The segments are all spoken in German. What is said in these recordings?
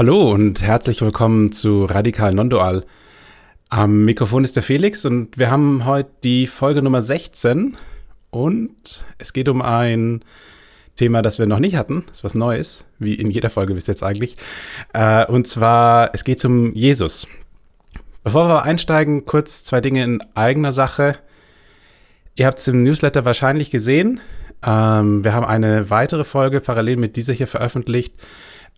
Hallo und herzlich willkommen zu Radikal Nondual. Am Mikrofon ist der Felix und wir haben heute die Folge Nummer 16 und es geht um ein Thema, das wir noch nicht hatten, das ist was Neues, wie in jeder Folge bis jetzt eigentlich. Äh, und zwar, es geht um Jesus. Bevor wir einsteigen, kurz zwei Dinge in eigener Sache. Ihr habt es im Newsletter wahrscheinlich gesehen. Ähm, wir haben eine weitere Folge parallel mit dieser hier veröffentlicht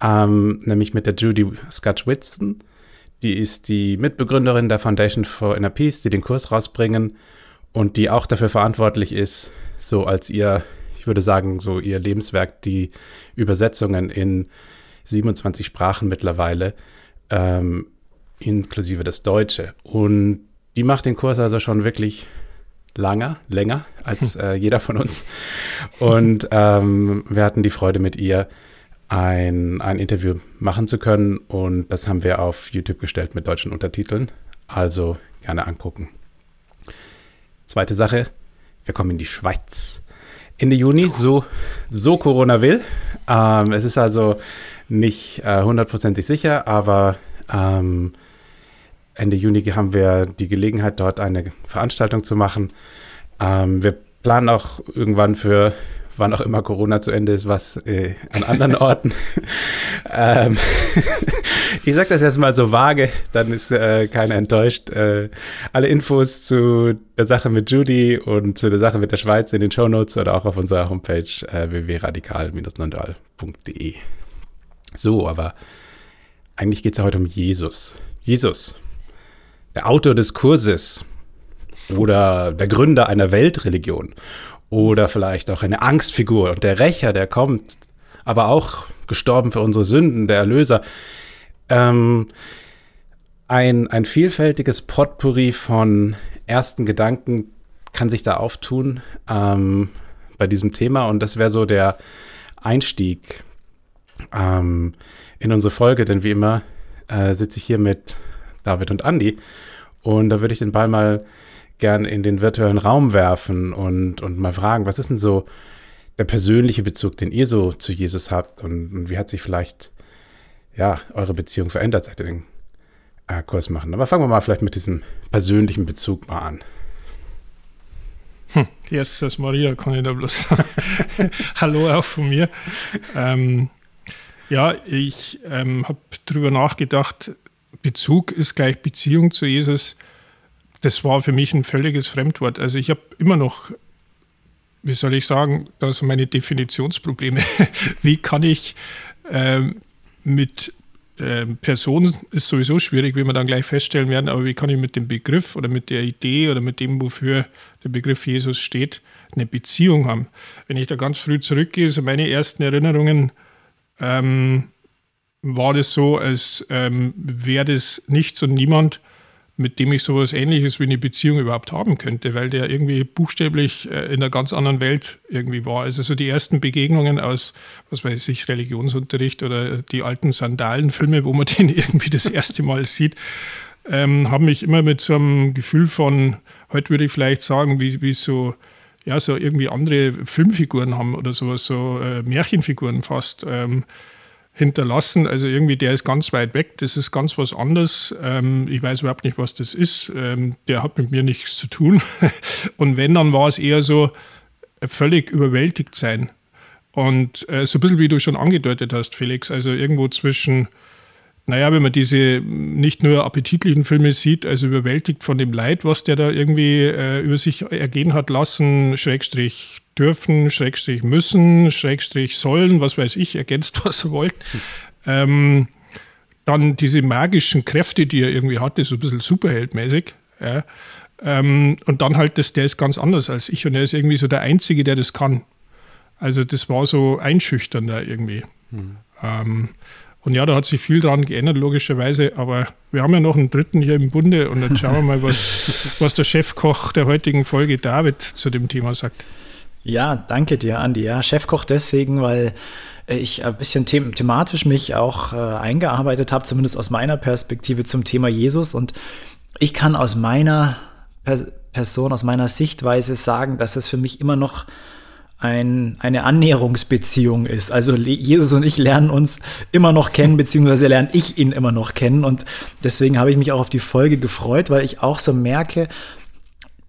ähm, nämlich mit der Judy Scott Whitson. Die ist die Mitbegründerin der Foundation for Inner Peace, die den Kurs rausbringen und die auch dafür verantwortlich ist, so als ihr, ich würde sagen, so ihr Lebenswerk, die Übersetzungen in 27 Sprachen mittlerweile, ähm, inklusive das Deutsche. Und die macht den Kurs also schon wirklich langer, länger als äh, jeder von uns. Und ähm, wir hatten die Freude mit ihr, ein, ein Interview machen zu können. Und das haben wir auf YouTube gestellt mit deutschen Untertiteln. Also gerne angucken. Zweite Sache, wir kommen in die Schweiz. Ende Juni, so, so Corona will. Ähm, es ist also nicht äh, hundertprozentig äh, sicher, aber ähm, Ende Juni haben wir die Gelegenheit, dort eine Veranstaltung zu machen. Ähm, wir planen auch irgendwann für wann auch immer Corona zu Ende ist, was äh, an anderen Orten. ähm, ich sage das jetzt mal so vage, dann ist äh, keiner enttäuscht. Äh, alle Infos zu der Sache mit Judy und zu der Sache mit der Schweiz in den Show Notes oder auch auf unserer Homepage äh, www.radikal-nondal.de. So, aber eigentlich geht es ja heute um Jesus. Jesus, der Autor des Kurses oder der Gründer einer Weltreligion oder vielleicht auch eine Angstfigur. Und der Rächer, der kommt, aber auch gestorben für unsere Sünden, der Erlöser. Ähm, ein, ein vielfältiges Potpourri von ersten Gedanken kann sich da auftun ähm, bei diesem Thema. Und das wäre so der Einstieg ähm, in unsere Folge, denn wie immer äh, sitze ich hier mit David und Andy und da würde ich den Ball mal gern in den virtuellen Raum werfen und, und mal fragen, was ist denn so der persönliche Bezug, den ihr so zu Jesus habt und, und wie hat sich vielleicht ja, eure Beziehung verändert, seit ihr den äh, Kurs machen. Aber fangen wir mal vielleicht mit diesem persönlichen Bezug mal an. Hm, Jesus Maria kann ich da bloß sagen. Hallo auch von mir. Ähm, ja, ich ähm, habe darüber nachgedacht, Bezug ist gleich Beziehung zu Jesus das war für mich ein völliges Fremdwort. Also ich habe immer noch, wie soll ich sagen, da sind meine Definitionsprobleme. wie kann ich ähm, mit ähm, Person ist sowieso schwierig, wie wir dann gleich feststellen werden, aber wie kann ich mit dem Begriff oder mit der Idee oder mit dem, wofür der Begriff Jesus steht, eine Beziehung haben? Wenn ich da ganz früh zurückgehe, so meine ersten Erinnerungen, ähm, war das so, als ähm, wäre das nichts und niemand mit dem ich sowas ähnliches wie eine Beziehung überhaupt haben könnte, weil der irgendwie buchstäblich äh, in einer ganz anderen Welt irgendwie war. Also so die ersten Begegnungen aus, was weiß ich, Religionsunterricht oder die alten Sandalenfilme, wo man den irgendwie das erste Mal sieht, ähm, haben mich immer mit so einem Gefühl von, heute würde ich vielleicht sagen, wie, wie so, ja, so irgendwie andere Filmfiguren haben oder sowas, so äh, Märchenfiguren fast. Ähm, hinterlassen. Also irgendwie, der ist ganz weit weg, das ist ganz was anderes. Ähm, ich weiß überhaupt nicht, was das ist. Ähm, der hat mit mir nichts zu tun. Und wenn, dann war es eher so völlig überwältigt sein. Und äh, so ein bisschen wie du schon angedeutet hast, Felix, also irgendwo zwischen, naja, wenn man diese nicht nur appetitlichen Filme sieht, also überwältigt von dem Leid, was der da irgendwie äh, über sich ergehen hat lassen, Schrägstrich dürfen, Schrägstrich müssen, Schrägstrich sollen, was weiß ich, ergänzt, was er wollt. Ähm, dann diese magischen Kräfte, die er irgendwie hatte, so ein bisschen superheldmäßig. Ja. Ähm, und dann halt, das, der ist ganz anders als ich und er ist irgendwie so der Einzige, der das kann. Also das war so einschüchternd da irgendwie. Mhm. Ähm, und ja, da hat sich viel dran geändert, logischerweise. Aber wir haben ja noch einen dritten hier im Bunde und dann schauen wir mal, was, was der Chefkoch der heutigen Folge David zu dem Thema sagt. Ja, danke dir, Andi. Ja, Chefkoch deswegen, weil ich ein bisschen them thematisch mich auch äh, eingearbeitet habe, zumindest aus meiner Perspektive zum Thema Jesus. Und ich kann aus meiner per Person, aus meiner Sichtweise sagen, dass es für mich immer noch ein, eine Annäherungsbeziehung ist. Also Jesus und ich lernen uns immer noch kennen, beziehungsweise lerne ich ihn immer noch kennen. Und deswegen habe ich mich auch auf die Folge gefreut, weil ich auch so merke,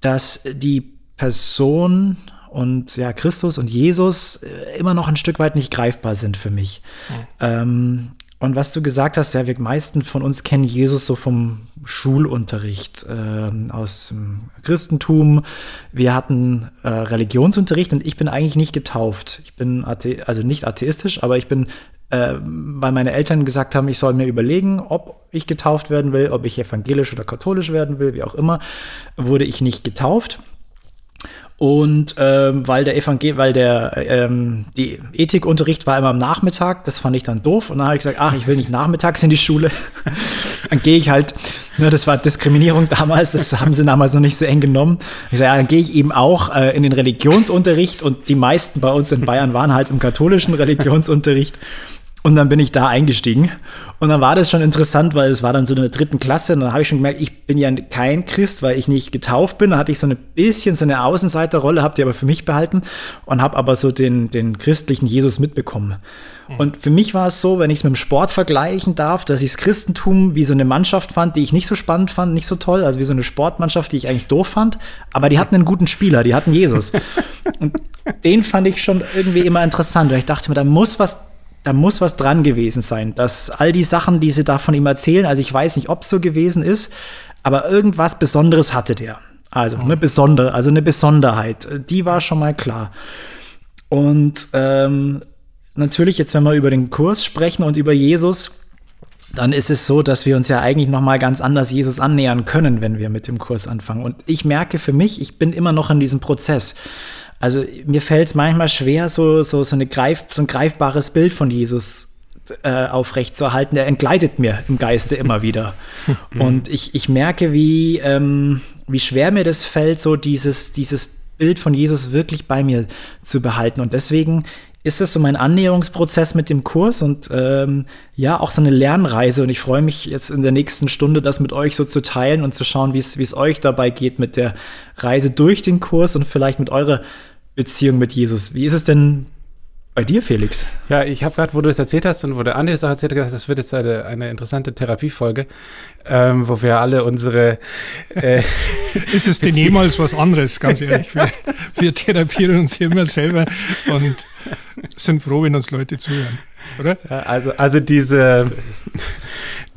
dass die Person und ja, Christus und Jesus äh, immer noch ein Stück weit nicht greifbar sind für mich. Mhm. Ähm, und was du gesagt hast, ja, wir meisten von uns kennen Jesus so vom Schulunterricht äh, aus dem Christentum. Wir hatten äh, Religionsunterricht und ich bin eigentlich nicht getauft. Ich bin athe also nicht atheistisch, aber ich bin, äh, weil meine Eltern gesagt haben, ich soll mir überlegen, ob ich getauft werden will, ob ich evangelisch oder katholisch werden will, wie auch immer, wurde ich nicht getauft. Und ähm, weil der Evangel weil der ähm, die Ethikunterricht war immer am Nachmittag, das fand ich dann doof. Und dann habe ich gesagt, ach, ich will nicht nachmittags in die Schule. dann gehe ich halt, ne, das war Diskriminierung damals, das haben sie damals noch nicht so eng genommen. Ich sage, ja, dann gehe ich eben auch äh, in den Religionsunterricht und die meisten bei uns in Bayern waren halt im katholischen Religionsunterricht. Und dann bin ich da eingestiegen. Und dann war das schon interessant, weil es war dann so in der dritten Klasse. Und dann habe ich schon gemerkt, ich bin ja kein Christ, weil ich nicht getauft bin. Da hatte ich so ein bisschen so eine Außenseiterrolle, habe die aber für mich behalten und habe aber so den, den christlichen Jesus mitbekommen. Mhm. Und für mich war es so, wenn ich es mit dem Sport vergleichen darf, dass ich das Christentum wie so eine Mannschaft fand, die ich nicht so spannend fand, nicht so toll, also wie so eine Sportmannschaft, die ich eigentlich doof fand. Aber die hatten einen guten Spieler, die hatten Jesus. und den fand ich schon irgendwie immer interessant, weil ich dachte mir, da muss was da muss was dran gewesen sein, dass all die Sachen, die sie da von ihm erzählen, also ich weiß nicht, ob es so gewesen ist, aber irgendwas Besonderes hatte der. Also eine besondere, also eine Besonderheit, die war schon mal klar. Und ähm, natürlich jetzt, wenn wir über den Kurs sprechen und über Jesus, dann ist es so, dass wir uns ja eigentlich noch mal ganz anders Jesus annähern können, wenn wir mit dem Kurs anfangen. Und ich merke für mich, ich bin immer noch in diesem Prozess. Also mir fällt es manchmal schwer, so, so, so, eine greif, so ein greifbares Bild von Jesus äh, aufrechtzuerhalten. Er entgleitet mir im Geiste immer wieder. Und ich, ich merke, wie, ähm, wie schwer mir das fällt, so dieses, dieses Bild von Jesus wirklich bei mir zu behalten. Und deswegen ist es so mein Annäherungsprozess mit dem Kurs und ähm, ja, auch so eine Lernreise. Und ich freue mich jetzt in der nächsten Stunde, das mit euch so zu teilen und zu schauen, wie es euch dabei geht mit der Reise durch den Kurs und vielleicht mit eurer Beziehung mit Jesus. Wie ist es denn bei dir, Felix? Ja, ich habe gerade, wo du das erzählt hast und wo der Andi das auch erzählt hat, gedacht, das wird jetzt eine, eine interessante Therapiefolge, ähm, wo wir alle unsere. Äh, ist es denn jemals was anderes, ganz ehrlich? Wir, wir therapieren uns hier immer selber und sind froh, wenn uns Leute zuhören, oder? Ja, also, also diese,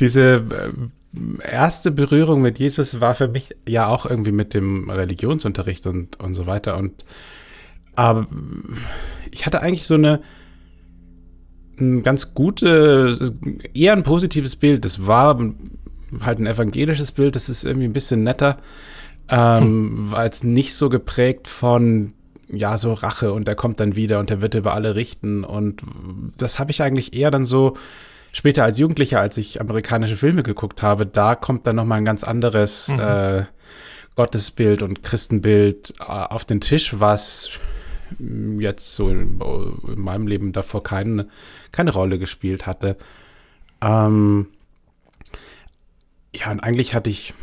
diese äh, erste Berührung mit Jesus war für mich ja auch irgendwie mit dem Religionsunterricht und, und so weiter und aber ich hatte eigentlich so eine ein ganz gute, eher ein positives Bild. Das war halt ein evangelisches Bild, das ist irgendwie ein bisschen netter, ähm, hm. war jetzt nicht so geprägt von ja, so Rache und der kommt dann wieder und der wird über alle richten. Und das habe ich eigentlich eher dann so später als Jugendlicher, als ich amerikanische Filme geguckt habe, da kommt dann nochmal ein ganz anderes mhm. äh, Gottesbild und Christenbild äh, auf den Tisch, was jetzt so in, in meinem Leben davor keine, keine Rolle gespielt hatte. Ähm, ja, und eigentlich hatte ich,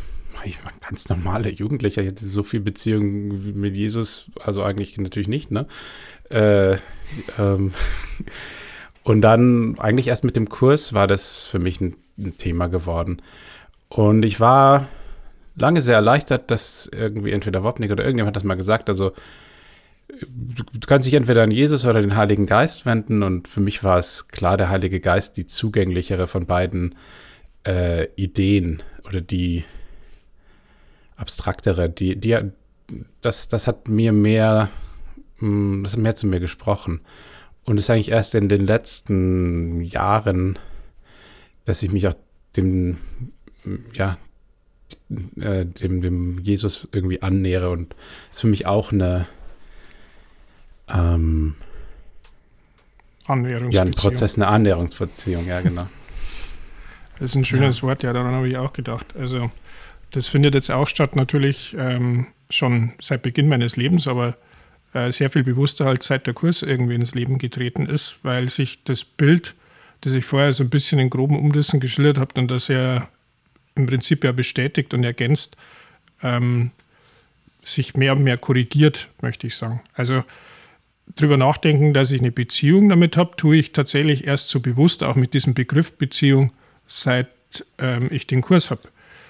ich war ein ganz normaler Jugendlicher, ich hatte so viel Beziehung mit Jesus, also eigentlich natürlich nicht, ne? Äh, ähm, Und dann eigentlich erst mit dem Kurs war das für mich ein, ein Thema geworden. Und ich war lange sehr erleichtert, dass irgendwie entweder Wopnik oder irgendjemand hat das mal gesagt, also du, kannst dich entweder an Jesus oder den Heiligen Geist wenden und für mich war es klar, der Heilige Geist die zugänglichere von beiden äh, Ideen oder die abstraktere, die, die, das, das hat mir mehr, mm, das hat mehr zu mir gesprochen. Und es ist eigentlich erst in den letzten Jahren, dass ich mich auch dem, ja, äh, dem, dem Jesus irgendwie annähere und es ist für mich auch eine ähm, Annäherungsbeziehung. Ja, ein Prozess, eine Annäherungsbeziehung, ja, genau. Das ist ein schönes ja. Wort, ja, daran habe ich auch gedacht. Also, das findet jetzt auch statt, natürlich ähm, schon seit Beginn meines Lebens, aber äh, sehr viel bewusster halt seit der Kurs irgendwie ins Leben getreten ist, weil sich das Bild, das ich vorher so ein bisschen in groben Umrissen geschildert habe, und das ja im Prinzip ja bestätigt und ergänzt, ähm, sich mehr und mehr korrigiert, möchte ich sagen. Also drüber nachdenken, dass ich eine Beziehung damit habe, tue ich tatsächlich erst so bewusst, auch mit diesem Begriff Beziehung, seit ähm, ich den Kurs habe.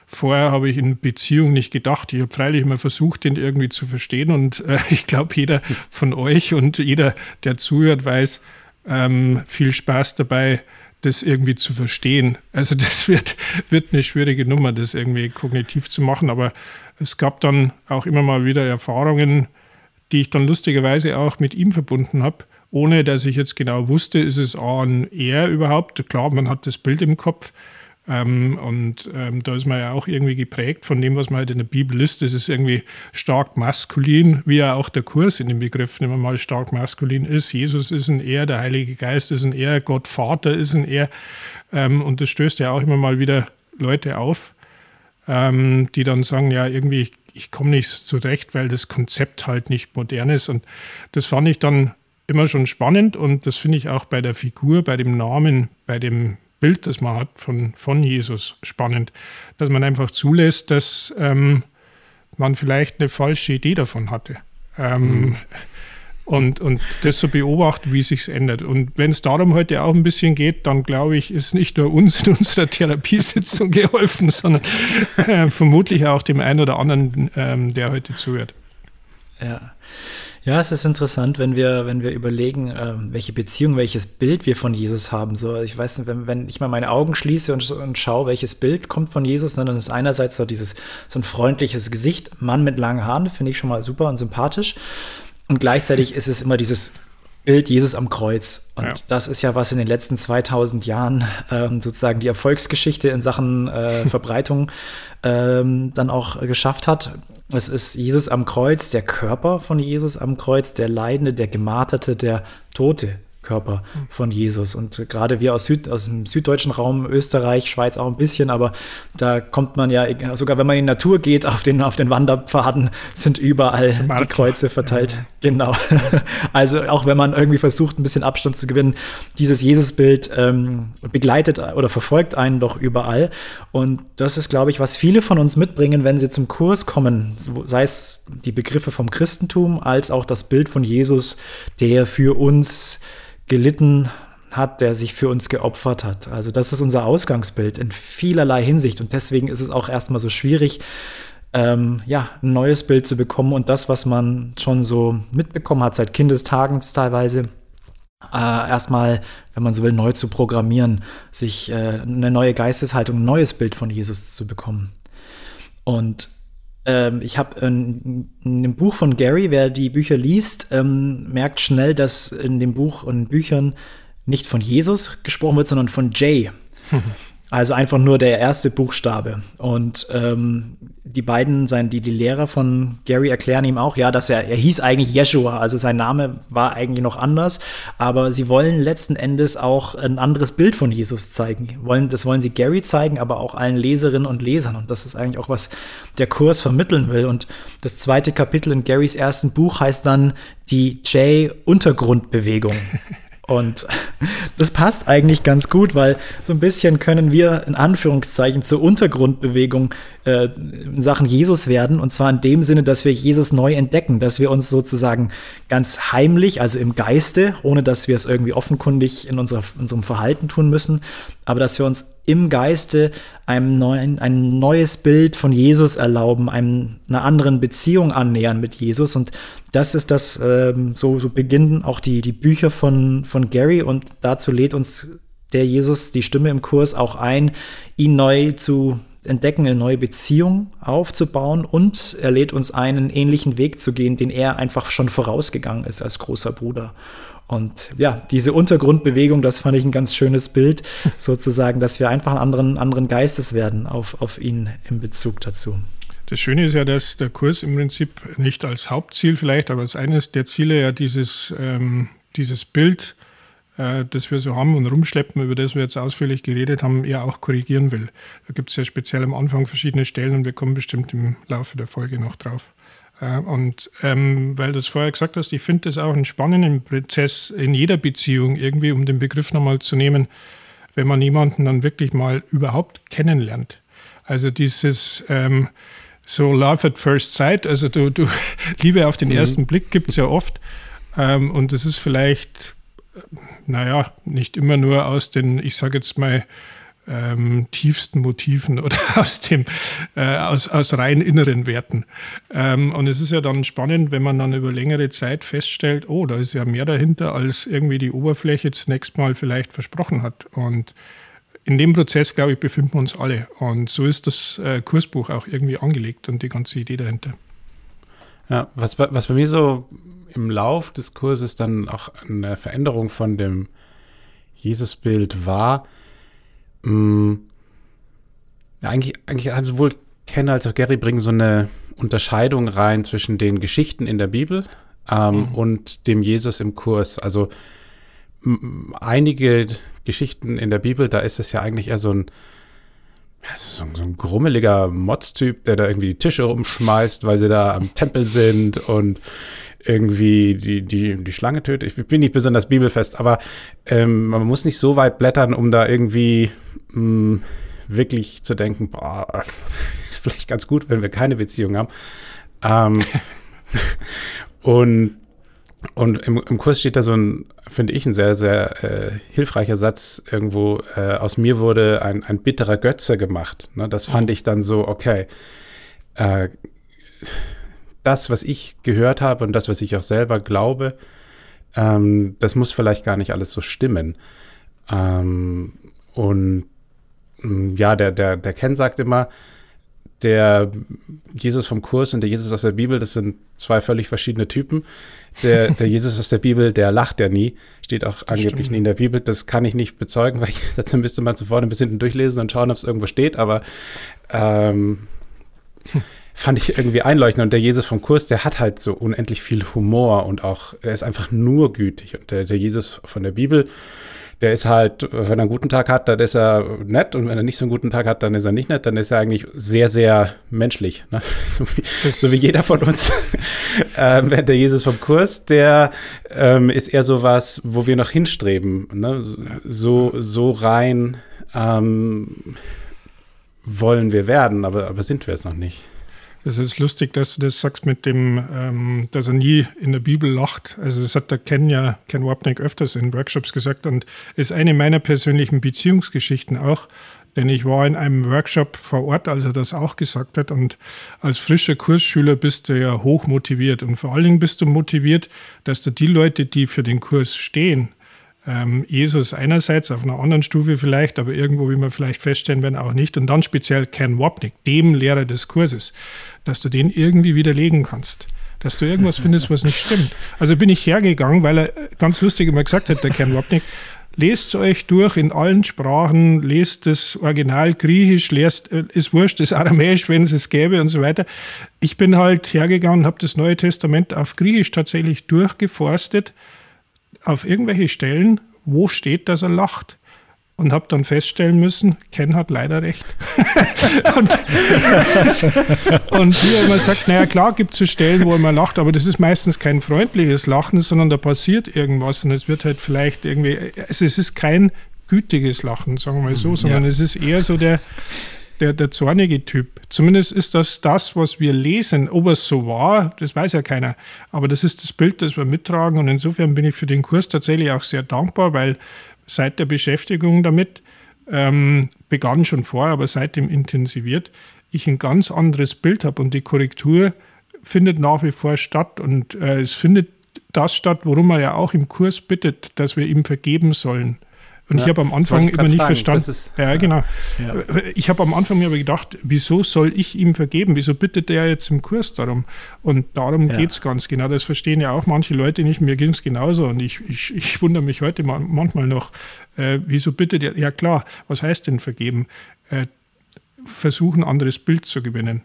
Vorher habe ich in Beziehung nicht gedacht. Ich habe freilich immer versucht, den irgendwie zu verstehen. Und äh, ich glaube, jeder von euch und jeder, der zuhört, weiß, ähm, viel Spaß dabei, das irgendwie zu verstehen. Also das wird, wird eine schwierige Nummer, das irgendwie kognitiv zu machen. Aber es gab dann auch immer mal wieder Erfahrungen, die ich dann lustigerweise auch mit ihm verbunden habe, ohne dass ich jetzt genau wusste, ist es ein er überhaupt. Klar, man hat das Bild im Kopf. Ähm, und ähm, da ist man ja auch irgendwie geprägt von dem, was man halt in der Bibel ist. Das ist irgendwie stark maskulin, wie ja auch der Kurs in dem Begriff immer mal stark maskulin ist. Jesus ist ein Er, der Heilige Geist ist ein Er, Gott Vater ist ein Er. Ähm, und das stößt ja auch immer mal wieder Leute auf, ähm, die dann sagen, ja, irgendwie, komme nicht zurecht, weil das Konzept halt nicht modern ist. Und das fand ich dann immer schon spannend und das finde ich auch bei der Figur, bei dem Namen, bei dem Bild, das man hat von, von Jesus spannend, dass man einfach zulässt, dass ähm, man vielleicht eine falsche Idee davon hatte. Ähm, mhm und, und das so beobachten, wie sich ändert. Und wenn es darum heute auch ein bisschen geht, dann glaube ich, ist nicht nur uns in unserer Therapiesitzung geholfen, sondern äh, vermutlich auch dem einen oder anderen, ähm, der heute zuhört. Ja. Ja, es ist interessant, wenn wir, wenn wir überlegen, äh, welche Beziehung, welches Bild wir von Jesus haben. So, ich weiß nicht, wenn, wenn ich mal meine Augen schließe und, und schaue, welches Bild kommt von Jesus, dann ist einerseits so dieses, so ein freundliches Gesicht, Mann mit langen Haaren, finde ich schon mal super und sympathisch. Und gleichzeitig ist es immer dieses Bild Jesus am Kreuz. Und ja. das ist ja, was in den letzten 2000 Jahren ähm, sozusagen die Erfolgsgeschichte in Sachen äh, Verbreitung ähm, dann auch geschafft hat. Es ist Jesus am Kreuz, der Körper von Jesus am Kreuz, der Leidende, der Gemarterte, der Tote Körper von Jesus. Und gerade wir aus, Süd, aus dem süddeutschen Raum, Österreich, Schweiz auch ein bisschen, aber da kommt man ja, sogar wenn man in die Natur geht, auf den, auf den Wanderpfaden sind überall die Kreuze verteilt. Ja. Genau. Also auch wenn man irgendwie versucht, ein bisschen Abstand zu gewinnen, dieses Jesusbild ähm, begleitet oder verfolgt einen doch überall. Und das ist, glaube ich, was viele von uns mitbringen, wenn sie zum Kurs kommen, sei es die Begriffe vom Christentum als auch das Bild von Jesus, der für uns gelitten hat, der sich für uns geopfert hat. Also das ist unser Ausgangsbild in vielerlei Hinsicht und deswegen ist es auch erstmal so schwierig, ähm, ja, ein neues Bild zu bekommen und das, was man schon so mitbekommen hat seit Kindestagen teilweise, äh, erstmal, wenn man so will, neu zu programmieren, sich äh, eine neue Geisteshaltung, ein neues Bild von Jesus zu bekommen. Und ähm, ich habe in, in, dem Buch von Gary, wer die Bücher liest, ähm, merkt schnell, dass in dem Buch und Büchern nicht von Jesus gesprochen wird, sondern von Jay. Also einfach nur der erste Buchstabe. Und ähm, die beiden, sein, die, die Lehrer von Gary erklären ihm auch, ja, dass er, er hieß eigentlich Yeshua, also sein Name war eigentlich noch anders, aber sie wollen letzten Endes auch ein anderes Bild von Jesus zeigen. Wollen, das wollen sie Gary zeigen, aber auch allen Leserinnen und Lesern. Und das ist eigentlich auch, was der Kurs vermitteln will. Und das zweite Kapitel in Garys ersten Buch heißt dann die J-Untergrundbewegung. Und das passt eigentlich ganz gut, weil so ein bisschen können wir in Anführungszeichen zur Untergrundbewegung äh, in Sachen Jesus werden. Und zwar in dem Sinne, dass wir Jesus neu entdecken, dass wir uns sozusagen ganz heimlich, also im Geiste, ohne dass wir es irgendwie offenkundig in unserer, unserem Verhalten tun müssen, aber dass wir uns im Geiste einem neuen, ein neues Bild von Jesus erlauben, einem, einer anderen Beziehung annähern mit Jesus. Und das ist das, ähm, so, so beginnen auch die, die Bücher von, von Gary und dazu lädt uns der Jesus, die Stimme im Kurs, auch ein, ihn neu zu entdecken, eine neue Beziehung aufzubauen und er lädt uns ein, einen ähnlichen Weg zu gehen, den er einfach schon vorausgegangen ist als großer Bruder. Und ja, diese Untergrundbewegung, das fand ich ein ganz schönes Bild, sozusagen, dass wir einfach einen anderen, anderen Geistes werden auf, auf ihn im Bezug dazu. Das Schöne ist ja, dass der Kurs im Prinzip nicht als Hauptziel vielleicht, aber als eines der Ziele ja dieses, ähm, dieses Bild, äh, das wir so haben und rumschleppen, über das wir jetzt ausführlich geredet haben, eher auch korrigieren will. Da gibt es ja speziell am Anfang verschiedene Stellen und wir kommen bestimmt im Laufe der Folge noch drauf. Äh, und ähm, weil du es vorher gesagt hast, ich finde das auch einen spannenden Prozess in jeder Beziehung, irgendwie, um den Begriff nochmal zu nehmen, wenn man jemanden dann wirklich mal überhaupt kennenlernt. Also dieses, ähm, so Love at First Sight, also du, du Liebe auf den mhm. ersten Blick gibt es ja oft. Ähm, und das ist vielleicht, naja, nicht immer nur aus den, ich sage jetzt mal, ähm, tiefsten Motiven oder aus dem äh, aus, aus rein inneren Werten. Ähm, und es ist ja dann spannend, wenn man dann über längere Zeit feststellt, oh, da ist ja mehr dahinter, als irgendwie die Oberfläche zunächst mal vielleicht versprochen hat. Und in dem Prozess, glaube ich, befinden wir uns alle. Und so ist das äh, Kursbuch auch irgendwie angelegt und die ganze Idee dahinter. Ja, was, was bei mir so im Lauf des Kurses dann auch eine Veränderung von dem Jesusbild war, mh, mm, ja, eigentlich, eigentlich haben sowohl Ken als auch Gary bringen so eine Unterscheidung rein zwischen den Geschichten in der Bibel ähm, mhm. und dem Jesus im Kurs. Also einige Geschichten in der Bibel, da ist es ja eigentlich eher so ein, so, so ein grummeliger Mods-Typ, der da irgendwie die Tische rumschmeißt, weil sie da am Tempel sind und irgendwie die, die, die Schlange tötet. Ich bin nicht besonders bibelfest, aber ähm, man muss nicht so weit blättern, um da irgendwie mh, mm, wirklich zu denken, boah, ist vielleicht ganz gut, wenn wir keine Beziehung haben. Ähm, und und im, im, Kurs steht da so ein, finde ich, ein sehr, sehr äh, hilfreicher Satz irgendwo, äh, aus mir wurde ein, ein bitterer Götze gemacht. Ne? Das fand oh. ich dann so, okay, äh, das, was ich gehört habe und das, was ich auch selber glaube, ähm, das muss vielleicht gar nicht alles so stimmen. Ähm, und mm, ja, der, der, der Ken sagt immer, der Jesus vom Kurs und der Jesus aus der Bibel, das sind zwei völlig verschiedene Typen. Der, der Jesus aus der Bibel, der lacht ja nie, steht auch das angeblich nie in der Bibel. Das kann ich nicht bezeugen, weil ich, dazu müsste man zuvor ein bisschen durchlesen und schauen, ob es irgendwo steht. Aber ähm, fand ich irgendwie einleuchtend. Und der Jesus vom Kurs, der hat halt so unendlich viel Humor und auch, er ist einfach nur gütig. Und der, der Jesus von der Bibel, der ist halt, wenn er einen guten Tag hat, dann ist er nett und wenn er nicht so einen guten Tag hat, dann ist er nicht nett, dann ist er eigentlich sehr, sehr menschlich. Ne? So, wie, so, wie, jeder von uns. ähm, der Jesus vom Kurs, der ähm, ist eher so was, wo wir noch hinstreben. Ne? So, so rein ähm, wollen wir werden, aber, aber sind wir es noch nicht. Es ist lustig, dass du das sagst mit dem, ähm, dass er nie in der Bibel lacht. Also das hat der Ken ja, Ken Wapnick öfters in Workshops gesagt und ist eine meiner persönlichen Beziehungsgeschichten auch. Denn ich war in einem Workshop vor Ort, als er das auch gesagt hat. Und als frischer Kursschüler bist du ja hoch motiviert. Und vor allen Dingen bist du motiviert, dass du die Leute, die für den Kurs stehen, ähm, Jesus einerseits, auf einer anderen Stufe vielleicht, aber irgendwo, wie wir vielleicht feststellen werden, auch nicht. Und dann speziell Ken Wapnick, dem Lehrer des Kurses, dass du den irgendwie widerlegen kannst. Dass du irgendwas findest, was nicht stimmt. Also bin ich hergegangen, weil er ganz lustig immer gesagt hat, der Ken Wapnick, lest euch durch in allen Sprachen, lest das Original Griechisch, lest, äh, ist wurscht, das Aramäisch, wenn es es gäbe und so weiter. Ich bin halt hergegangen habe das Neue Testament auf Griechisch tatsächlich durchgeforstet auf irgendwelche Stellen, wo steht, dass er lacht. und habe dann feststellen müssen, Ken hat leider recht. und, und wie immer sagt, naja klar gibt es so Stellen, wo man lacht, aber das ist meistens kein freundliches Lachen, sondern da passiert irgendwas und es wird halt vielleicht irgendwie, also es ist kein gütiges Lachen, sagen wir mal so, sondern ja. es ist eher so der, der, der zornige Typ. Zumindest ist das das, was wir lesen. Ob es so war, das weiß ja keiner. Aber das ist das Bild, das wir mittragen. Und insofern bin ich für den Kurs tatsächlich auch sehr dankbar, weil seit der Beschäftigung damit ähm, begann schon vorher, aber seitdem intensiviert, ich ein ganz anderes Bild habe und die Korrektur findet nach wie vor statt und äh, es findet das statt, worum er ja auch im Kurs bittet, dass wir ihm vergeben sollen. Und ja, ich habe am Anfang immer nicht verstanden. Ist, ja, genau. Ja. Ich habe am Anfang mir aber gedacht, wieso soll ich ihm vergeben? Wieso bittet er jetzt im Kurs darum? Und darum ja. geht es ganz genau. Das verstehen ja auch manche Leute nicht. Mir ging es genauso. Und ich, ich, ich wundere mich heute manchmal noch, äh, wieso bittet er? Ja, klar, was heißt denn vergeben? Äh, versuchen, ein anderes Bild zu gewinnen.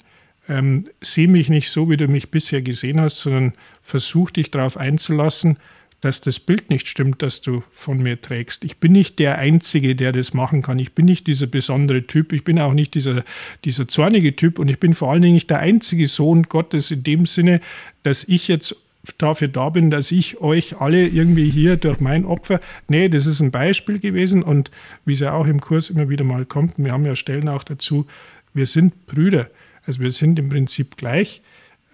Ähm, Sehe mich nicht so, wie du mich bisher gesehen hast, sondern versuch dich darauf einzulassen, dass das Bild nicht stimmt, das du von mir trägst. Ich bin nicht der Einzige, der das machen kann. Ich bin nicht dieser besondere Typ. Ich bin auch nicht dieser, dieser zornige Typ. Und ich bin vor allen Dingen nicht der einzige Sohn Gottes in dem Sinne, dass ich jetzt dafür da bin, dass ich euch alle irgendwie hier durch mein Opfer, nee, das ist ein Beispiel gewesen und wie es ja auch im Kurs immer wieder mal kommt, wir haben ja Stellen auch dazu, wir sind Brüder, also wir sind im Prinzip gleich,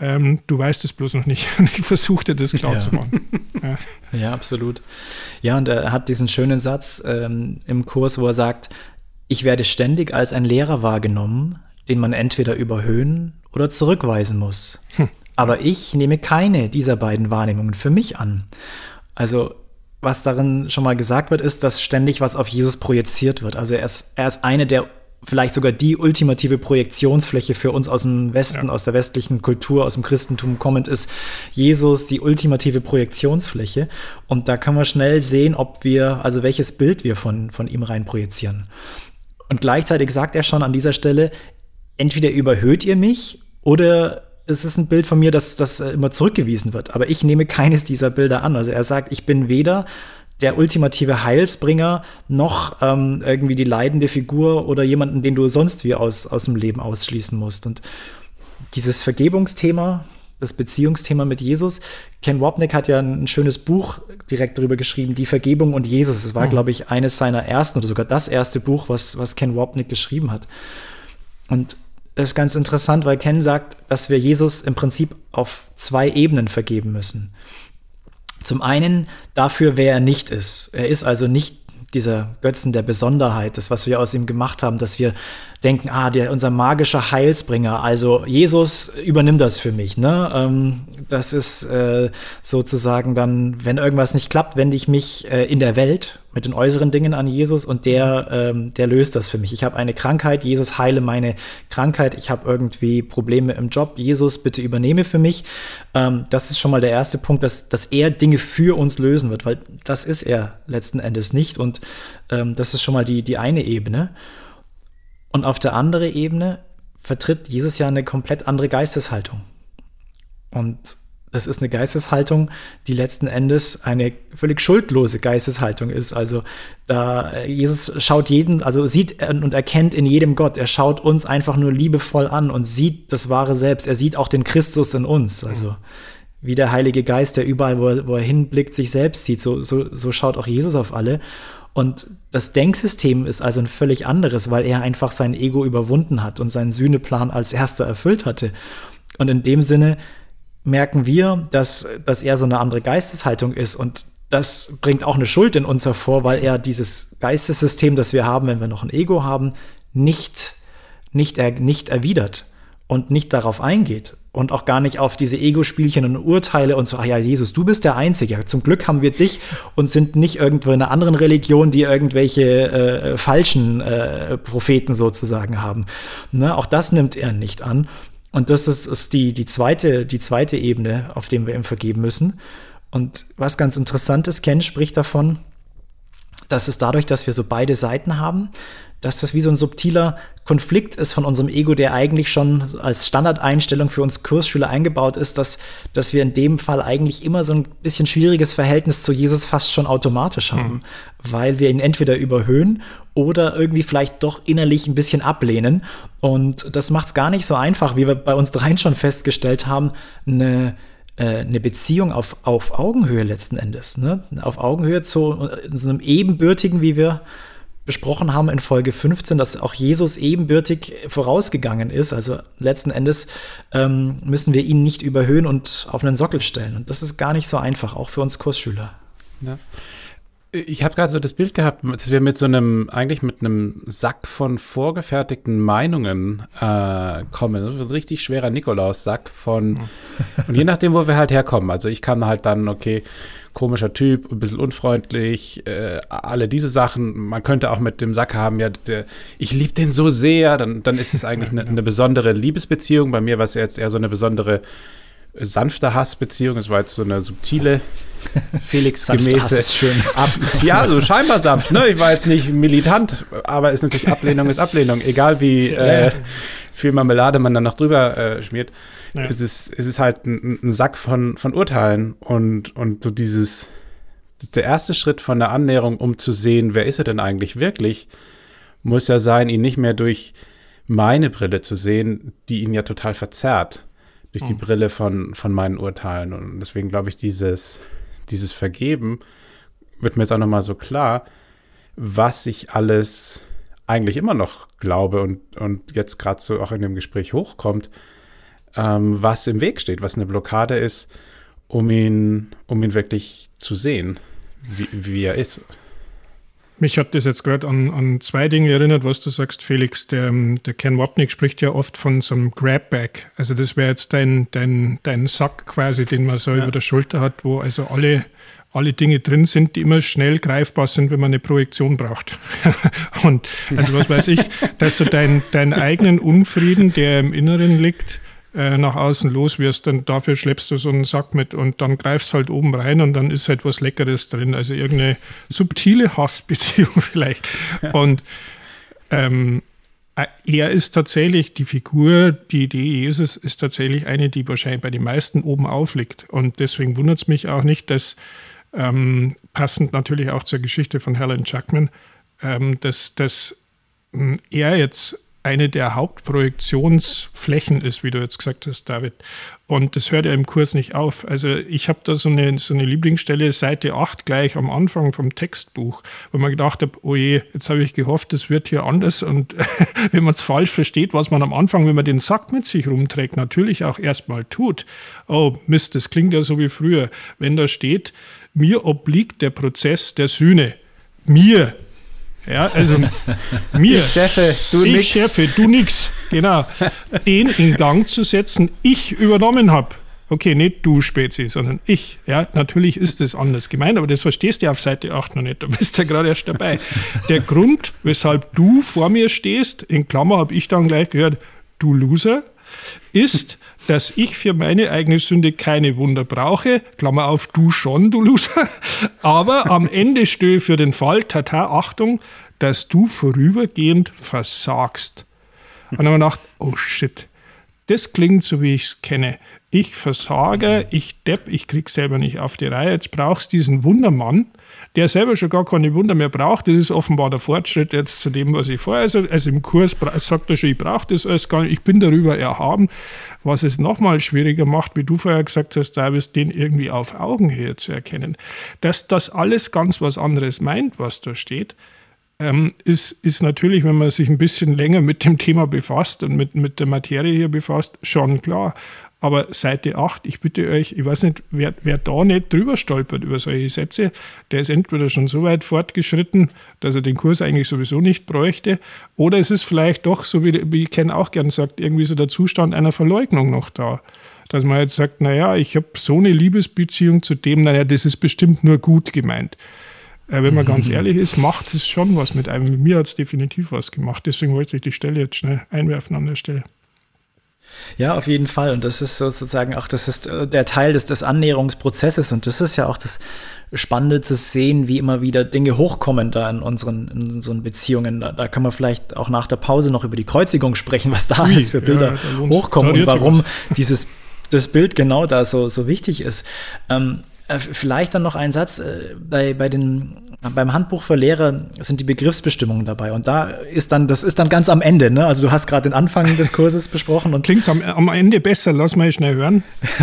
ähm, du weißt es bloß noch nicht. Und ich versuchte das klar ja. zu machen. Ja. ja. absolut. Ja, und er hat diesen schönen Satz ähm, im Kurs, wo er sagt, ich werde ständig als ein Lehrer wahrgenommen, den man entweder überhöhen oder zurückweisen muss. Hm. Aber ich nehme keine dieser beiden Wahrnehmungen für mich an. Also was darin schon mal gesagt wird, ist, dass ständig was auf Jesus projiziert wird. Also er ist, er ist eine der vielleicht sogar die ultimative Projektionsfläche für uns aus dem Westen, ja. aus der westlichen Kultur, aus dem Christentum kommend ist Jesus die ultimative Projektionsfläche. Und da kann man schnell sehen, ob wir, also welches Bild wir von, von ihm rein projizieren. Und gleichzeitig sagt er schon an dieser Stelle, entweder überhöht ihr mich oder es ist ein Bild von mir, das, das immer zurückgewiesen wird. Aber ich nehme keines dieser Bilder an. Also er sagt, ich bin weder der ultimative Heilsbringer noch ähm, irgendwie die leidende Figur oder jemanden, den du sonst wie aus, aus dem Leben ausschließen musst. Und dieses Vergebungsthema, das Beziehungsthema mit Jesus, Ken Wapnick hat ja ein schönes Buch direkt darüber geschrieben, die Vergebung und Jesus. Es war, mhm. glaube ich, eines seiner ersten oder sogar das erste Buch, was, was Ken Wapnick geschrieben hat. Und das ist ganz interessant, weil Ken sagt, dass wir Jesus im Prinzip auf zwei Ebenen vergeben müssen. Zum einen dafür, wer er nicht ist. Er ist also nicht dieser Götzen der Besonderheit, das, was wir aus ihm gemacht haben, dass wir denken, ah, der, unser magischer Heilsbringer, also Jesus übernimmt das für mich. Ne? Ähm, das ist äh, sozusagen dann, wenn irgendwas nicht klappt, wende ich mich äh, in der Welt mit den äußeren Dingen an Jesus und der, ähm, der löst das für mich. Ich habe eine Krankheit, Jesus heile meine Krankheit. Ich habe irgendwie Probleme im Job, Jesus bitte übernehme für mich. Ähm, das ist schon mal der erste Punkt, dass, dass er Dinge für uns lösen wird, weil das ist er letzten Endes nicht und ähm, das ist schon mal die, die eine Ebene. Und auf der anderen Ebene vertritt Jesus ja eine komplett andere Geisteshaltung. Und das ist eine Geisteshaltung, die letzten Endes eine völlig schuldlose Geisteshaltung ist. Also da Jesus schaut jeden, also sieht und erkennt in jedem Gott. Er schaut uns einfach nur liebevoll an und sieht das wahre Selbst. Er sieht auch den Christus in uns. Also wie der Heilige Geist, der überall, wo er, wo er hinblickt, sich selbst sieht. So, so, so schaut auch Jesus auf alle. Und das Denksystem ist also ein völlig anderes, weil er einfach sein Ego überwunden hat und seinen Sühneplan als erster erfüllt hatte. Und in dem Sinne merken wir, dass, dass er so eine andere Geisteshaltung ist und das bringt auch eine Schuld in uns hervor, weil er dieses Geistessystem, das wir haben, wenn wir noch ein Ego haben, nicht, nicht, er, nicht erwidert und nicht darauf eingeht und auch gar nicht auf diese Ego-Spielchen und Urteile und so, ah ja, Jesus, du bist der Einzige. Zum Glück haben wir dich und sind nicht irgendwo in einer anderen Religion, die irgendwelche äh, falschen äh, Propheten sozusagen haben. Ne? Auch das nimmt er nicht an. Und das ist, ist die, die, zweite, die zweite Ebene, auf dem wir ihm vergeben müssen. Und was ganz interessant ist, Ken spricht davon, dass es dadurch, dass wir so beide Seiten haben, dass das wie so ein subtiler Konflikt ist von unserem Ego, der eigentlich schon als Standardeinstellung für uns Kursschüler eingebaut ist, dass, dass wir in dem Fall eigentlich immer so ein bisschen schwieriges Verhältnis zu Jesus fast schon automatisch haben, mhm. weil wir ihn entweder überhöhen oder irgendwie vielleicht doch innerlich ein bisschen ablehnen. Und das macht es gar nicht so einfach, wie wir bei uns dreien schon festgestellt haben, eine äh, eine Beziehung auf, auf Augenhöhe letzten Endes. Ne? Auf Augenhöhe zu so einem ebenbürtigen, wie wir besprochen haben in Folge 15, dass auch Jesus ebenbürtig vorausgegangen ist. Also letzten Endes ähm, müssen wir ihn nicht überhöhen und auf einen Sockel stellen. Und das ist gar nicht so einfach, auch für uns Kursschüler. Ja. Ich habe gerade so das Bild gehabt, dass wir mit so einem, eigentlich mit einem Sack von vorgefertigten Meinungen äh, kommen. ein richtig schwerer Nikolaus-Sack von, und je nachdem, wo wir halt herkommen. Also ich kann halt dann, okay, komischer Typ, ein bisschen unfreundlich, äh, alle diese Sachen. Man könnte auch mit dem Sack haben, ja, der, ich liebe den so sehr, dann, dann ist es eigentlich eine, eine besondere Liebesbeziehung. Bei mir war es jetzt eher so eine besondere sanfte Hassbeziehung. Es war jetzt so eine subtile, Felix-gemäße. Ab ja, so scheinbar sanft. Ne? Ich war jetzt nicht militant, aber ist natürlich Ablehnung ist Ablehnung. Egal wie äh, viel Marmelade man dann noch drüber äh, schmiert. Ja. Es, ist, es ist halt ein, ein, Sack von, von Urteilen und, und so dieses, der erste Schritt von der Annäherung, um zu sehen, wer ist er denn eigentlich wirklich, muss ja sein, ihn nicht mehr durch meine Brille zu sehen, die ihn ja total verzerrt durch die hm. Brille von, von meinen Urteilen. Und deswegen glaube ich, dieses, dieses Vergeben wird mir jetzt auch nochmal so klar, was ich alles eigentlich immer noch glaube und, und jetzt gerade so auch in dem Gespräch hochkommt, ähm, was im Weg steht, was eine Blockade ist, um ihn, um ihn wirklich zu sehen, wie, wie er ist. Mich hat das jetzt gerade an, an zwei Dinge erinnert, was du sagst, Felix. Der, der Ken Wapnick spricht ja oft von so einem Grabbag. Also das wäre jetzt dein, dein, dein Sack quasi, den man so ja. über der Schulter hat, wo also alle, alle Dinge drin sind, die immer schnell greifbar sind, wenn man eine Projektion braucht. Und also was weiß ich, dass du deinen dein eigenen Unfrieden, der im Inneren liegt, äh, nach außen los wirst, dann dafür schleppst du so einen Sack mit und dann greifst halt oben rein und dann ist halt was Leckeres drin. Also irgendeine subtile Hassbeziehung vielleicht. Und ähm, äh, er ist tatsächlich, die Figur, die Idee Jesus ist tatsächlich eine, die wahrscheinlich bei den meisten oben aufliegt. Und deswegen wundert es mich auch nicht, dass ähm, passend natürlich auch zur Geschichte von Helen Chuckman, ähm, dass, dass hm, er jetzt eine der Hauptprojektionsflächen ist, wie du jetzt gesagt hast, David. Und das hört ja im Kurs nicht auf. Also ich habe da so eine, so eine Lieblingsstelle, Seite 8 gleich am Anfang vom Textbuch, wo man gedacht habe, oh je, jetzt habe ich gehofft, das wird hier anders. Und wenn man es falsch versteht, was man am Anfang, wenn man den Sack mit sich rumträgt, natürlich auch erstmal tut. Oh Mist, das klingt ja so wie früher. Wenn da steht, mir obliegt der Prozess der Sühne. Mir, ja, also mir, ich Chefe, du ich nix. Chefe, du nix, genau, den in Gang zu setzen, ich übernommen habe. Okay, nicht du Spezi, sondern ich. Ja, natürlich ist das anders gemeint, aber das verstehst du auf Seite 8 noch nicht. Du bist ja gerade erst dabei. Der Grund, weshalb du vor mir stehst, in Klammer habe ich dann gleich gehört, du Loser, ist, dass ich für meine eigene Sünde keine Wunder brauche. Klammer auf, du schon, du Loser. Aber am Ende stehe für den Fall, tata, Achtung, dass du vorübergehend versagst. Und dann habe ich gedacht, oh shit, das klingt so, wie ich es kenne. Ich versage, ich depp, ich krieg selber nicht auf die Reihe. Jetzt brauchst du diesen Wundermann, der selber schon gar keine Wunder mehr braucht. Das ist offenbar der Fortschritt jetzt zu dem, was ich vorher, also, also im Kurs sagt er schon, ich brauche das alles gar nicht, ich bin darüber erhaben. Was es nochmal schwieriger macht, wie du vorher gesagt hast, David, den irgendwie auf Augenhöhe zu erkennen. Dass das alles ganz was anderes meint, was da steht, ähm, ist, ist natürlich, wenn man sich ein bisschen länger mit dem Thema befasst und mit, mit der Materie hier befasst, schon klar. Aber Seite 8, ich bitte euch, ich weiß nicht, wer, wer da nicht drüber stolpert über solche Sätze, der ist entweder schon so weit fortgeschritten, dass er den Kurs eigentlich sowieso nicht bräuchte, oder es ist vielleicht doch, so wie, wie Ken auch gern sagt, irgendwie so der Zustand einer Verleugnung noch da. Dass man jetzt sagt, naja, ich habe so eine Liebesbeziehung zu dem, naja, das ist bestimmt nur gut gemeint. Äh, wenn man ganz ehrlich ist, macht es schon was mit einem. Mir hat es definitiv was gemacht. Deswegen wollte ich die Stelle jetzt schnell einwerfen an der Stelle. Ja, auf jeden Fall. Und das ist sozusagen auch, das ist äh, der Teil des, des Annäherungsprozesses. Und das ist ja auch das Spannende zu sehen, wie immer wieder Dinge hochkommen da in unseren, in unseren Beziehungen. Da, da kann man vielleicht auch nach der Pause noch über die Kreuzigung sprechen, was da alles für Bilder ja, hochkommen und warum dieses das Bild genau da so, so wichtig ist. Ähm, äh, vielleicht dann noch ein Satz, äh, bei, bei den, beim Handbuch für Lehrer sind die Begriffsbestimmungen dabei und da ist dann, das ist dann ganz am Ende, ne? Also du hast gerade den Anfang des Kurses besprochen und. Klingt am, am Ende besser, lass mal schnell hören.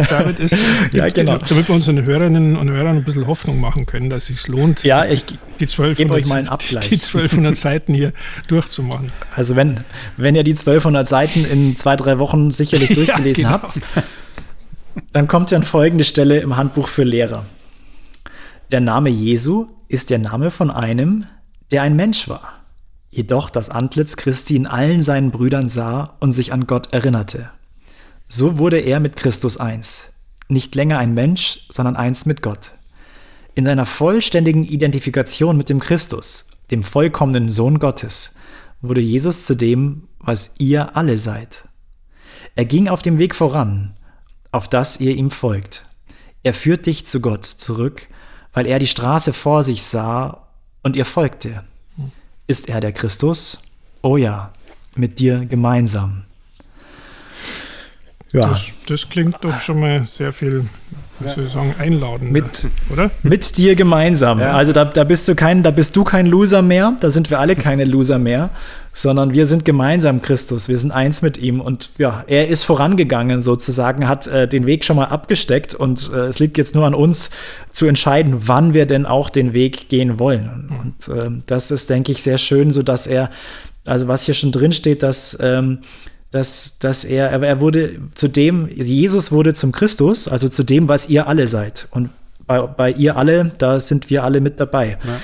David ist, ja, genau. damit wir unseren Hörerinnen und Hörern ein bisschen Hoffnung machen können, dass es sich lohnt, ja, ich die 1200, euch mal einen Abgleich. die 1200 Seiten hier durchzumachen. Also wenn, wenn ihr die 1200 Seiten in zwei, drei Wochen sicherlich durchgelesen ja, genau. habt, dann kommt ja folgende Stelle im Handbuch für Lehrer. Der Name Jesu ist der Name von einem, der ein Mensch war, jedoch das Antlitz Christi in allen seinen Brüdern sah und sich an Gott erinnerte. So wurde er mit Christus eins, nicht länger ein Mensch, sondern eins mit Gott. In seiner vollständigen Identifikation mit dem Christus, dem vollkommenen Sohn Gottes, wurde Jesus zu dem, was ihr alle seid. Er ging auf dem Weg voran, auf das ihr ihm folgt. Er führt dich zu Gott zurück, weil er die Straße vor sich sah und ihr folgte. Ist er der Christus? Oh ja, mit dir gemeinsam. Ja. Das, das klingt doch schon mal sehr viel sagen, einladend. Mit, oder? Mit dir gemeinsam. Ja. Also da, da bist du kein, da bist du kein Loser mehr, da sind wir alle keine Loser mehr, sondern wir sind gemeinsam Christus, wir sind eins mit ihm und ja, er ist vorangegangen sozusagen, hat äh, den Weg schon mal abgesteckt und äh, es liegt jetzt nur an uns zu entscheiden, wann wir denn auch den Weg gehen wollen. Mhm. Und äh, das ist, denke ich, sehr schön, so dass er, also was hier schon drin steht, dass ähm, dass, dass er, er wurde zu dem, Jesus wurde zum Christus, also zu dem, was ihr alle seid. Und bei, bei ihr alle, da sind wir alle mit dabei. Ja.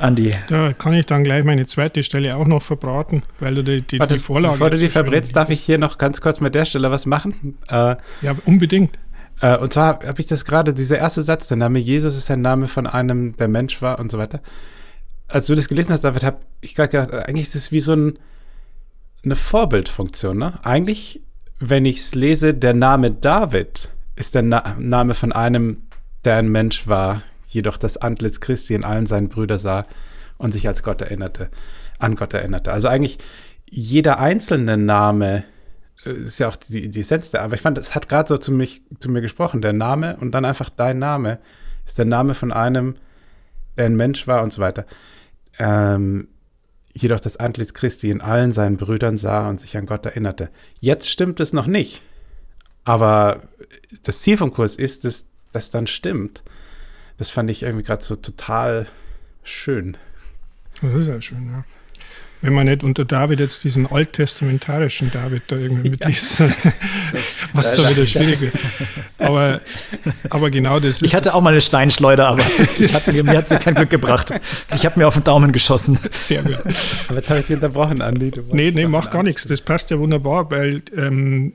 Andi. Da kann ich dann gleich meine zweite Stelle auch noch verbraten, weil du die, die, Warte, die Vorlage. Bevor du die verbrätst, darf ich hier noch ganz kurz mit der Stelle was machen? Äh, ja, unbedingt. Äh, und zwar habe ich das gerade, dieser erste Satz, der Name Jesus ist ein Name von einem, der Mensch war und so weiter. Als du das gelesen hast, David, habe ich gerade gedacht, eigentlich ist es wie so ein eine Vorbildfunktion. Ne? Eigentlich, wenn ich es lese, der Name David ist der Na Name von einem, der ein Mensch war, jedoch das Antlitz Christi in allen seinen Brüdern sah und sich als Gott erinnerte, an Gott erinnerte. Also eigentlich jeder einzelne Name äh, ist ja auch die, die Essenz der, aber ich fand, es hat gerade so zu, mich, zu mir gesprochen, der Name und dann einfach dein Name ist der Name von einem, der ein Mensch war und so weiter. Ähm, jedoch das Antlitz Christi in allen seinen Brüdern sah und sich an Gott erinnerte. Jetzt stimmt es noch nicht, aber das Ziel vom Kurs ist, dass das dann stimmt. Das fand ich irgendwie gerade so total schön. Das ist ja schön, ja wenn man nicht unter David jetzt diesen alttestamentarischen David da irgendwie mitliest, ja. was da wieder schwierig wird. Aber, aber genau das ist. Ich hatte auch mal eine Steinschleuder, aber hat, mir hat sie kein Glück gebracht. Ich habe mir auf den Daumen geschossen. Sehr gut. Aber jetzt habe ich Sie unterbrochen, Andi. Nee, nee, macht gar nichts. Das passt ja wunderbar, weil ähm,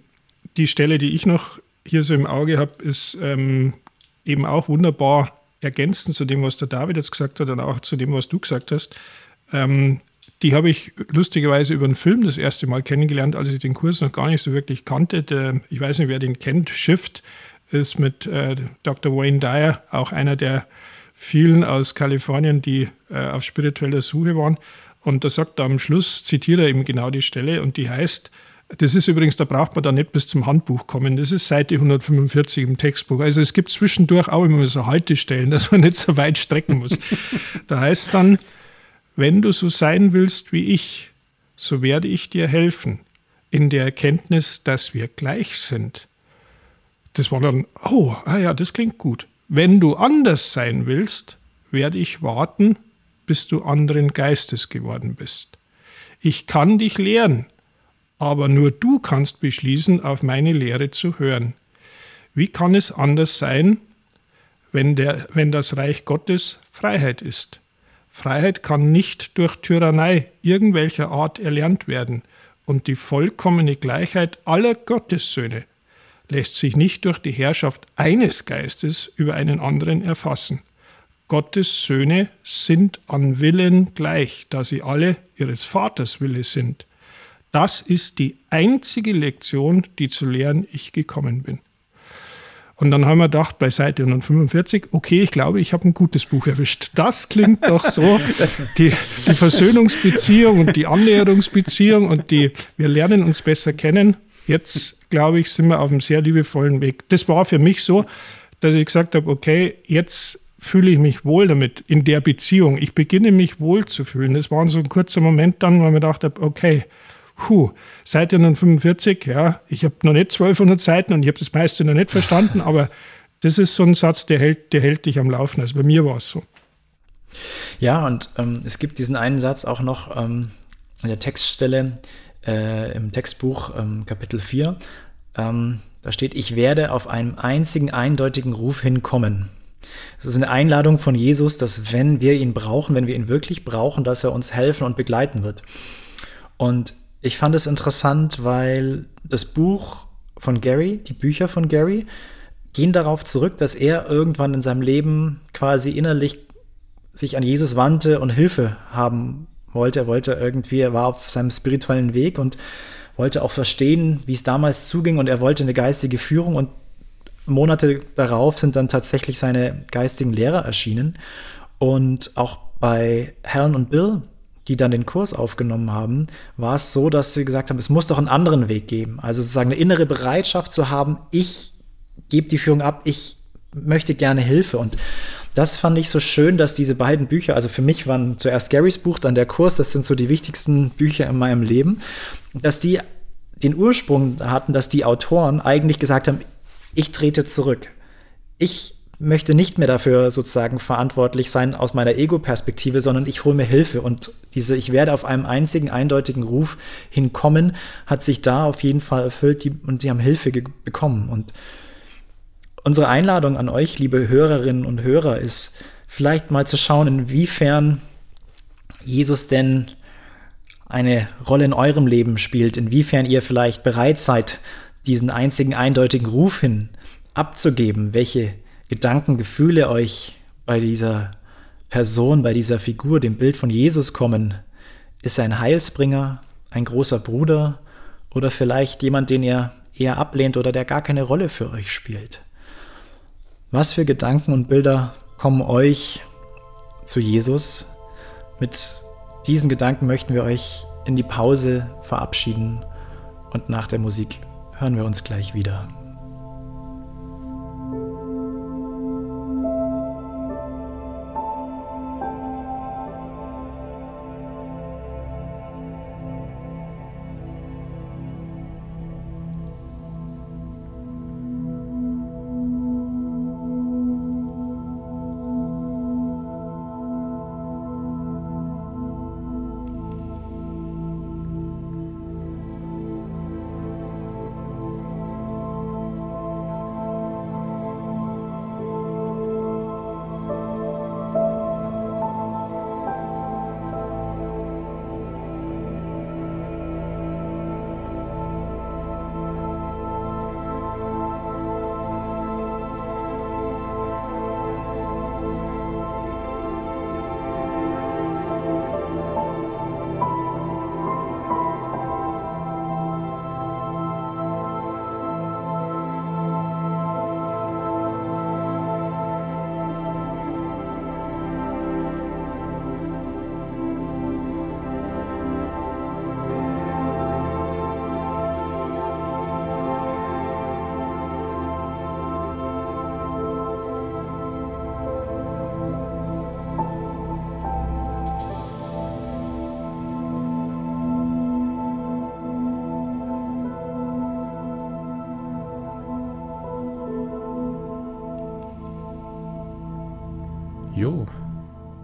die Stelle, die ich noch hier so im Auge habe, ist ähm, eben auch wunderbar ergänzend zu dem, was der David jetzt gesagt hat und auch zu dem, was du gesagt hast. Ähm, die habe ich lustigerweise über einen Film das erste Mal kennengelernt, als ich den Kurs noch gar nicht so wirklich kannte. Der, ich weiß nicht, wer den kennt. Shift ist mit äh, Dr. Wayne Dyer auch einer der vielen aus Kalifornien, die äh, auf spiritueller Suche waren. Und da sagt er am Schluss, zitiert er eben genau die Stelle und die heißt, das ist übrigens, da braucht man da nicht bis zum Handbuch kommen. Das ist Seite 145 im Textbuch. Also es gibt zwischendurch auch immer so Haltestellen, dass man nicht so weit strecken muss. da heißt dann, wenn du so sein willst wie ich, so werde ich dir helfen, in der Erkenntnis, dass wir gleich sind. Das war dann, oh, ah ja, das klingt gut. Wenn du anders sein willst, werde ich warten, bis du anderen Geistes geworden bist. Ich kann dich lehren, aber nur du kannst beschließen, auf meine Lehre zu hören. Wie kann es anders sein, wenn, der, wenn das Reich Gottes Freiheit ist? Freiheit kann nicht durch Tyrannei irgendwelcher Art erlernt werden, und die vollkommene Gleichheit aller Gottessöhne lässt sich nicht durch die Herrschaft eines Geistes über einen anderen erfassen. Gottes Söhne sind an Willen gleich, da sie alle ihres Vaters Wille sind. Das ist die einzige Lektion, die zu lernen ich gekommen bin. Und dann haben wir gedacht, bei Seite 145, okay, ich glaube, ich habe ein gutes Buch erwischt. Das klingt doch so, die, die Versöhnungsbeziehung und die Annäherungsbeziehung und die, wir lernen uns besser kennen. Jetzt, glaube ich, sind wir auf einem sehr liebevollen Weg. Das war für mich so, dass ich gesagt habe, okay, jetzt fühle ich mich wohl damit in der Beziehung. Ich beginne mich wohl zu fühlen. Das war so ein kurzer Moment dann, wo ich mir gedacht habe, okay, Puh, Seite 145, ja, ich habe noch nicht 1200 Seiten und ich habe das meiste noch nicht verstanden, aber das ist so ein Satz, der hält, der hält dich am Laufen. Also bei mir war es so. Ja, und ähm, es gibt diesen einen Satz auch noch ähm, an der Textstelle äh, im Textbuch ähm, Kapitel 4. Ähm, da steht, ich werde auf einen einzigen eindeutigen Ruf hinkommen. Es ist eine Einladung von Jesus, dass wenn wir ihn brauchen, wenn wir ihn wirklich brauchen, dass er uns helfen und begleiten wird. Und ich fand es interessant, weil das Buch von Gary, die Bücher von Gary, gehen darauf zurück, dass er irgendwann in seinem Leben quasi innerlich sich an Jesus wandte und Hilfe haben wollte. Er wollte irgendwie, er war auf seinem spirituellen Weg und wollte auch verstehen, wie es damals zuging und er wollte eine geistige Führung und Monate darauf sind dann tatsächlich seine geistigen Lehrer erschienen. Und auch bei Helen und Bill die dann den Kurs aufgenommen haben, war es so, dass sie gesagt haben, es muss doch einen anderen Weg geben. Also sozusagen eine innere Bereitschaft zu haben, ich gebe die Führung ab, ich möchte gerne Hilfe. Und das fand ich so schön, dass diese beiden Bücher, also für mich waren zuerst Garys Buch, dann der Kurs, das sind so die wichtigsten Bücher in meinem Leben, dass die den Ursprung hatten, dass die Autoren eigentlich gesagt haben, ich trete zurück. Ich möchte nicht mehr dafür sozusagen verantwortlich sein aus meiner Ego-Perspektive, sondern ich hole mir Hilfe. Und diese Ich werde auf einem einzigen eindeutigen Ruf hinkommen, hat sich da auf jeden Fall erfüllt die, und sie haben Hilfe bekommen. Und unsere Einladung an euch, liebe Hörerinnen und Hörer, ist vielleicht mal zu schauen, inwiefern Jesus denn eine Rolle in eurem Leben spielt, inwiefern ihr vielleicht bereit seid, diesen einzigen eindeutigen Ruf hin abzugeben, welche Gedanken, Gefühle euch bei dieser Person, bei dieser Figur, dem Bild von Jesus kommen? Ist er ein Heilsbringer, ein großer Bruder oder vielleicht jemand, den ihr eher ablehnt oder der gar keine Rolle für euch spielt? Was für Gedanken und Bilder kommen euch zu Jesus? Mit diesen Gedanken möchten wir euch in die Pause verabschieden und nach der Musik hören wir uns gleich wieder.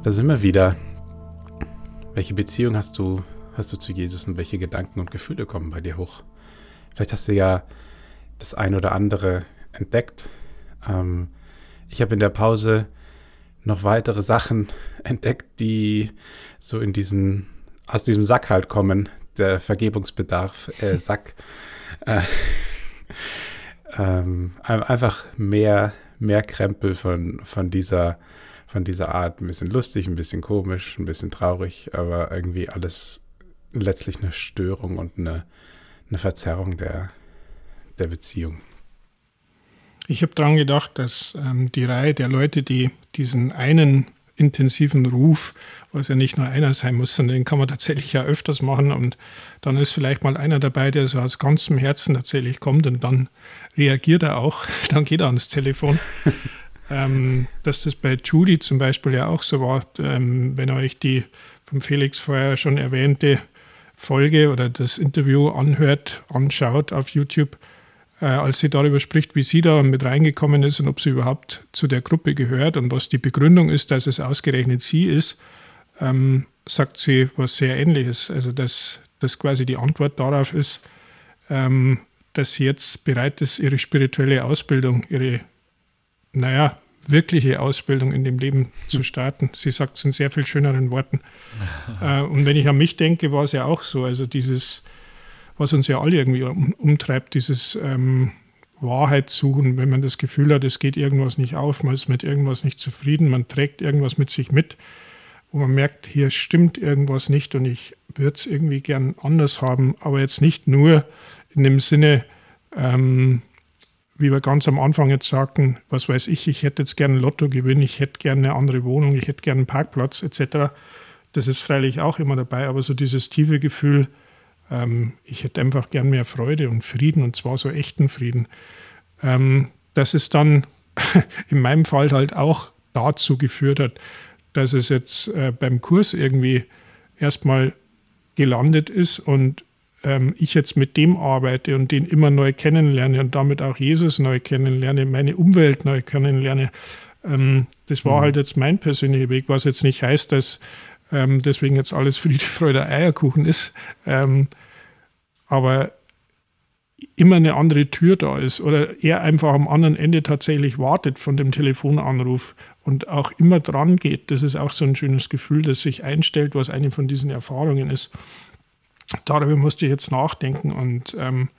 Da sind wir wieder. Welche Beziehung hast du, hast du zu Jesus und welche Gedanken und Gefühle kommen bei dir hoch? Vielleicht hast du ja das ein oder andere entdeckt. Ähm, ich habe in der Pause noch weitere Sachen entdeckt, die so in diesen, aus diesem Sack halt kommen, der Vergebungsbedarf, äh, Sack. äh, ähm, einfach mehr, mehr Krempel von, von dieser von dieser Art. Ein bisschen lustig, ein bisschen komisch, ein bisschen traurig, aber irgendwie alles letztlich eine Störung und eine, eine Verzerrung der, der Beziehung. Ich habe daran gedacht, dass ähm, die Reihe der Leute, die diesen einen intensiven Ruf, was ja nicht nur einer sein muss, sondern den kann man tatsächlich ja öfters machen und dann ist vielleicht mal einer dabei, der so aus ganzem Herzen tatsächlich kommt und dann reagiert er auch, dann geht er ans Telefon. Ähm, dass das bei Judy zum Beispiel ja auch so war, ähm, wenn ihr euch die vom Felix vorher schon erwähnte Folge oder das Interview anhört, anschaut auf YouTube, äh, als sie darüber spricht, wie sie da mit reingekommen ist und ob sie überhaupt zu der Gruppe gehört und was die Begründung ist, dass es ausgerechnet sie ist, ähm, sagt sie was sehr Ähnliches. Also, dass das quasi die Antwort darauf ist, ähm, dass sie jetzt bereit ist, ihre spirituelle Ausbildung, ihre, naja, wirkliche Ausbildung in dem Leben zu starten. Sie sagt es in sehr viel schöneren Worten. äh, und wenn ich an mich denke, war es ja auch so. Also dieses was uns ja alle irgendwie um, umtreibt, dieses ähm, Wahrheit suchen, wenn man das Gefühl hat, es geht irgendwas nicht auf, man ist mit irgendwas nicht zufrieden, man trägt irgendwas mit sich mit, wo man merkt, hier stimmt irgendwas nicht und ich würde es irgendwie gern anders haben, aber jetzt nicht nur in dem Sinne, ähm, wie wir ganz am Anfang jetzt sagten, was weiß ich, ich hätte jetzt gerne Lotto gewinnen, ich hätte gerne eine andere Wohnung, ich hätte gerne einen Parkplatz etc. Das ist freilich auch immer dabei, aber so dieses tiefe Gefühl, ähm, ich hätte einfach gern mehr Freude und Frieden und zwar so echten Frieden. Ähm, dass es dann in meinem Fall halt auch dazu geführt hat, dass es jetzt äh, beim Kurs irgendwie erstmal gelandet ist und ähm, ich jetzt mit dem arbeite und den immer neu kennenlerne und damit auch Jesus neu kennenlerne, meine Umwelt neu kennenlerne. Ähm, das war mhm. halt jetzt mein persönlicher Weg, was jetzt nicht heißt, dass ähm, deswegen jetzt alles Friede, Freude, Eierkuchen ist. Ähm, aber immer eine andere Tür da ist oder er einfach am anderen Ende tatsächlich wartet von dem Telefonanruf und auch immer dran geht. Das ist auch so ein schönes Gefühl, das sich einstellt, was eine von diesen Erfahrungen ist. Darüber musste ich jetzt nachdenken und ähm,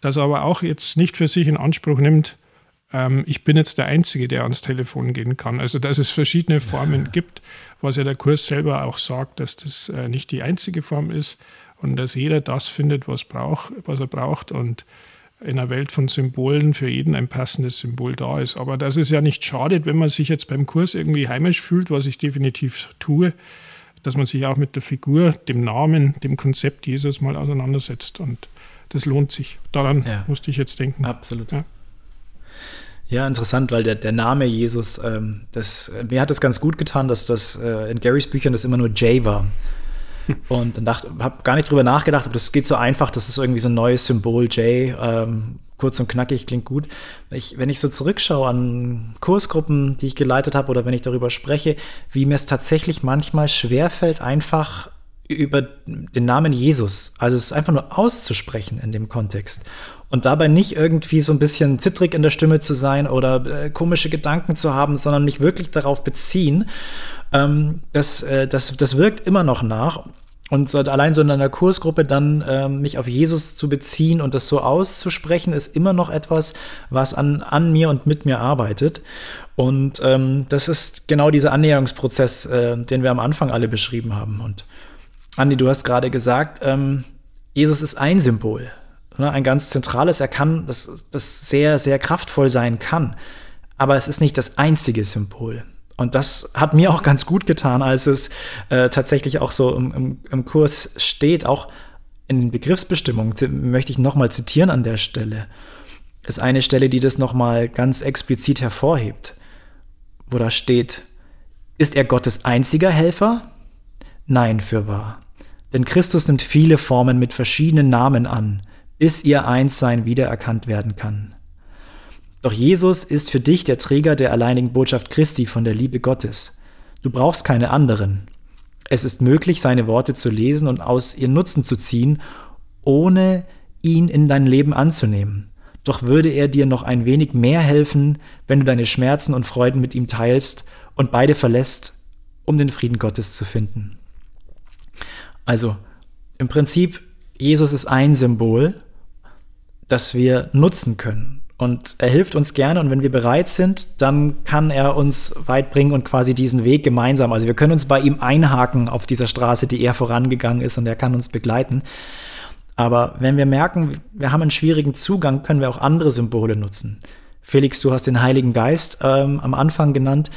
das aber auch jetzt nicht für sich in Anspruch nimmt, ähm, ich bin jetzt der Einzige, der ans Telefon gehen kann. Also dass es verschiedene Formen gibt, was ja der Kurs selber auch sagt, dass das äh, nicht die einzige Form ist und dass jeder das findet, was, brauch, was er braucht und in einer Welt von Symbolen für jeden ein passendes Symbol da ist. Aber dass es ja nicht schadet, wenn man sich jetzt beim Kurs irgendwie heimisch fühlt, was ich definitiv tue, dass man sich auch mit der Figur, dem Namen, dem Konzept Jesus mal auseinandersetzt. Und das lohnt sich. Daran ja. musste ich jetzt denken. Absolut. Ja. Ja, interessant, weil der, der Name Jesus, ähm, das, mir hat es ganz gut getan, dass das äh, in Garys Büchern das immer nur J war. Und dann habe gar nicht drüber nachgedacht, aber das geht so einfach, das ist irgendwie so ein neues Symbol, J, ähm, kurz und knackig, klingt gut. Ich, wenn ich so zurückschaue an Kursgruppen, die ich geleitet habe oder wenn ich darüber spreche, wie mir es tatsächlich manchmal schwerfällt, einfach über den Namen Jesus, also es einfach nur auszusprechen in dem Kontext und dabei nicht irgendwie so ein bisschen zittrig in der Stimme zu sein oder äh, komische Gedanken zu haben, sondern mich wirklich darauf beziehen. Ähm, das, äh, das, das wirkt immer noch nach. Und allein so in einer Kursgruppe dann ähm, mich auf Jesus zu beziehen und das so auszusprechen, ist immer noch etwas, was an, an mir und mit mir arbeitet. Und ähm, das ist genau dieser Annäherungsprozess, äh, den wir am Anfang alle beschrieben haben. Und Andi, du hast gerade gesagt, ähm, Jesus ist ein Symbol ne, ein ganz zentrales. Er kann, das, das sehr, sehr kraftvoll sein kann. Aber es ist nicht das einzige Symbol. Und das hat mir auch ganz gut getan, als es äh, tatsächlich auch so im, im, im, Kurs steht, auch in den Begriffsbestimmungen, möchte ich nochmal zitieren an der Stelle. Ist eine Stelle, die das nochmal ganz explizit hervorhebt, wo da steht, ist er Gottes einziger Helfer? Nein, für wahr. Denn Christus nimmt viele Formen mit verschiedenen Namen an, bis ihr Einssein wiedererkannt werden kann. Doch Jesus ist für dich der Träger der alleinigen Botschaft Christi von der Liebe Gottes. Du brauchst keine anderen. Es ist möglich, seine Worte zu lesen und aus ihr Nutzen zu ziehen, ohne ihn in dein Leben anzunehmen. Doch würde er dir noch ein wenig mehr helfen, wenn du deine Schmerzen und Freuden mit ihm teilst und beide verlässt, um den Frieden Gottes zu finden. Also, im Prinzip, Jesus ist ein Symbol, das wir nutzen können. Und er hilft uns gerne und wenn wir bereit sind, dann kann er uns weit bringen und quasi diesen Weg gemeinsam. Also wir können uns bei ihm einhaken auf dieser Straße, die er vorangegangen ist und er kann uns begleiten. Aber wenn wir merken, wir haben einen schwierigen Zugang, können wir auch andere Symbole nutzen. Felix, du hast den Heiligen Geist ähm, am Anfang genannt.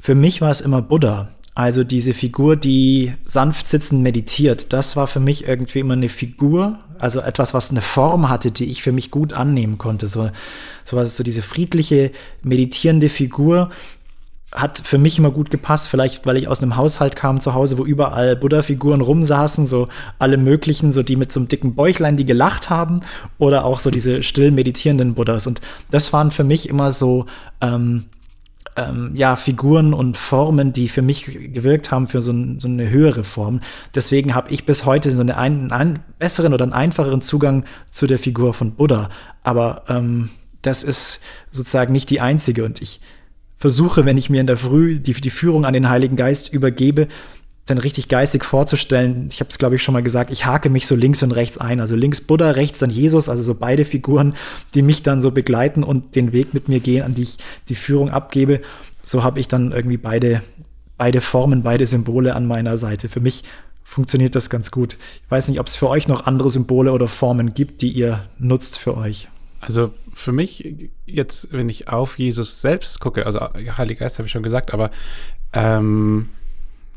Für mich war es immer Buddha. Also diese Figur, die sanft sitzend meditiert, das war für mich irgendwie immer eine Figur, also etwas, was eine Form hatte, die ich für mich gut annehmen konnte. So, so, so diese friedliche, meditierende Figur hat für mich immer gut gepasst, vielleicht weil ich aus einem Haushalt kam zu Hause, wo überall Buddha-Figuren rumsaßen, so alle möglichen, so die mit so einem dicken Bäuchlein, die gelacht haben, oder auch so diese still meditierenden Buddhas. Und das waren für mich immer so ähm, ähm, ja, Figuren und Formen, die für mich gewirkt haben, für so, ein, so eine höhere Form. Deswegen habe ich bis heute so eine ein, einen besseren oder einen einfacheren Zugang zu der Figur von Buddha. Aber ähm, das ist sozusagen nicht die einzige. Und ich versuche, wenn ich mir in der Früh die, die Führung an den Heiligen Geist übergebe, dann richtig geistig vorzustellen. Ich habe es, glaube ich, schon mal gesagt, ich hake mich so links und rechts ein. Also links Buddha, rechts dann Jesus, also so beide Figuren, die mich dann so begleiten und den Weg mit mir gehen, an die ich die Führung abgebe. So habe ich dann irgendwie beide, beide Formen, beide Symbole an meiner Seite. Für mich funktioniert das ganz gut. Ich weiß nicht, ob es für euch noch andere Symbole oder Formen gibt, die ihr nutzt für euch. Also für mich jetzt, wenn ich auf Jesus selbst gucke, also Heiliger Geist habe ich schon gesagt, aber ähm,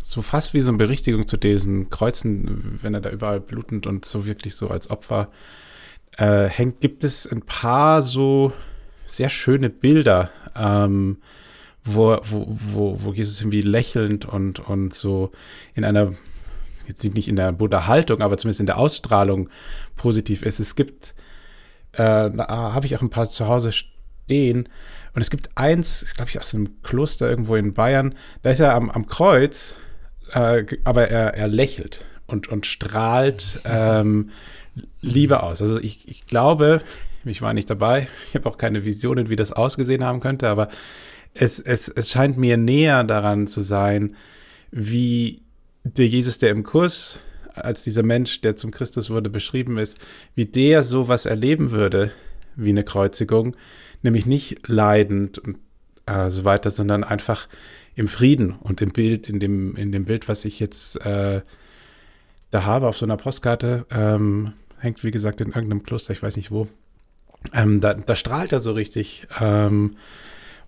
so fast wie so eine Berichtigung zu diesen Kreuzen, wenn er da überall blutend und so wirklich so als Opfer äh, hängt, gibt es ein paar so sehr schöne Bilder, ähm, wo, wo, wo, wo Jesus irgendwie lächelnd und, und so in einer, jetzt nicht in der Buddha-Haltung, aber zumindest in der Ausstrahlung positiv ist. Es gibt, äh, da habe ich auch ein paar zu Hause stehen. Und es gibt eins, glaube ich, aus einem Kloster irgendwo in Bayern, da ist er am, am Kreuz äh, aber er, er lächelt und, und strahlt ähm, Liebe aus. Also ich, ich glaube, ich war nicht dabei, ich habe auch keine Visionen, wie das ausgesehen haben könnte, aber es, es, es scheint mir näher daran zu sein, wie der Jesus, der im Kurs als dieser Mensch, der zum Christus wurde, beschrieben ist, wie der sowas erleben würde wie eine Kreuzigung, nämlich nicht leidend und äh, so weiter, sondern einfach im Frieden und im Bild, in dem, in dem Bild, was ich jetzt äh, da habe auf so einer Postkarte, ähm, hängt wie gesagt in irgendeinem Kloster, ich weiß nicht wo. Ähm, da, da, strahlt er so richtig ähm,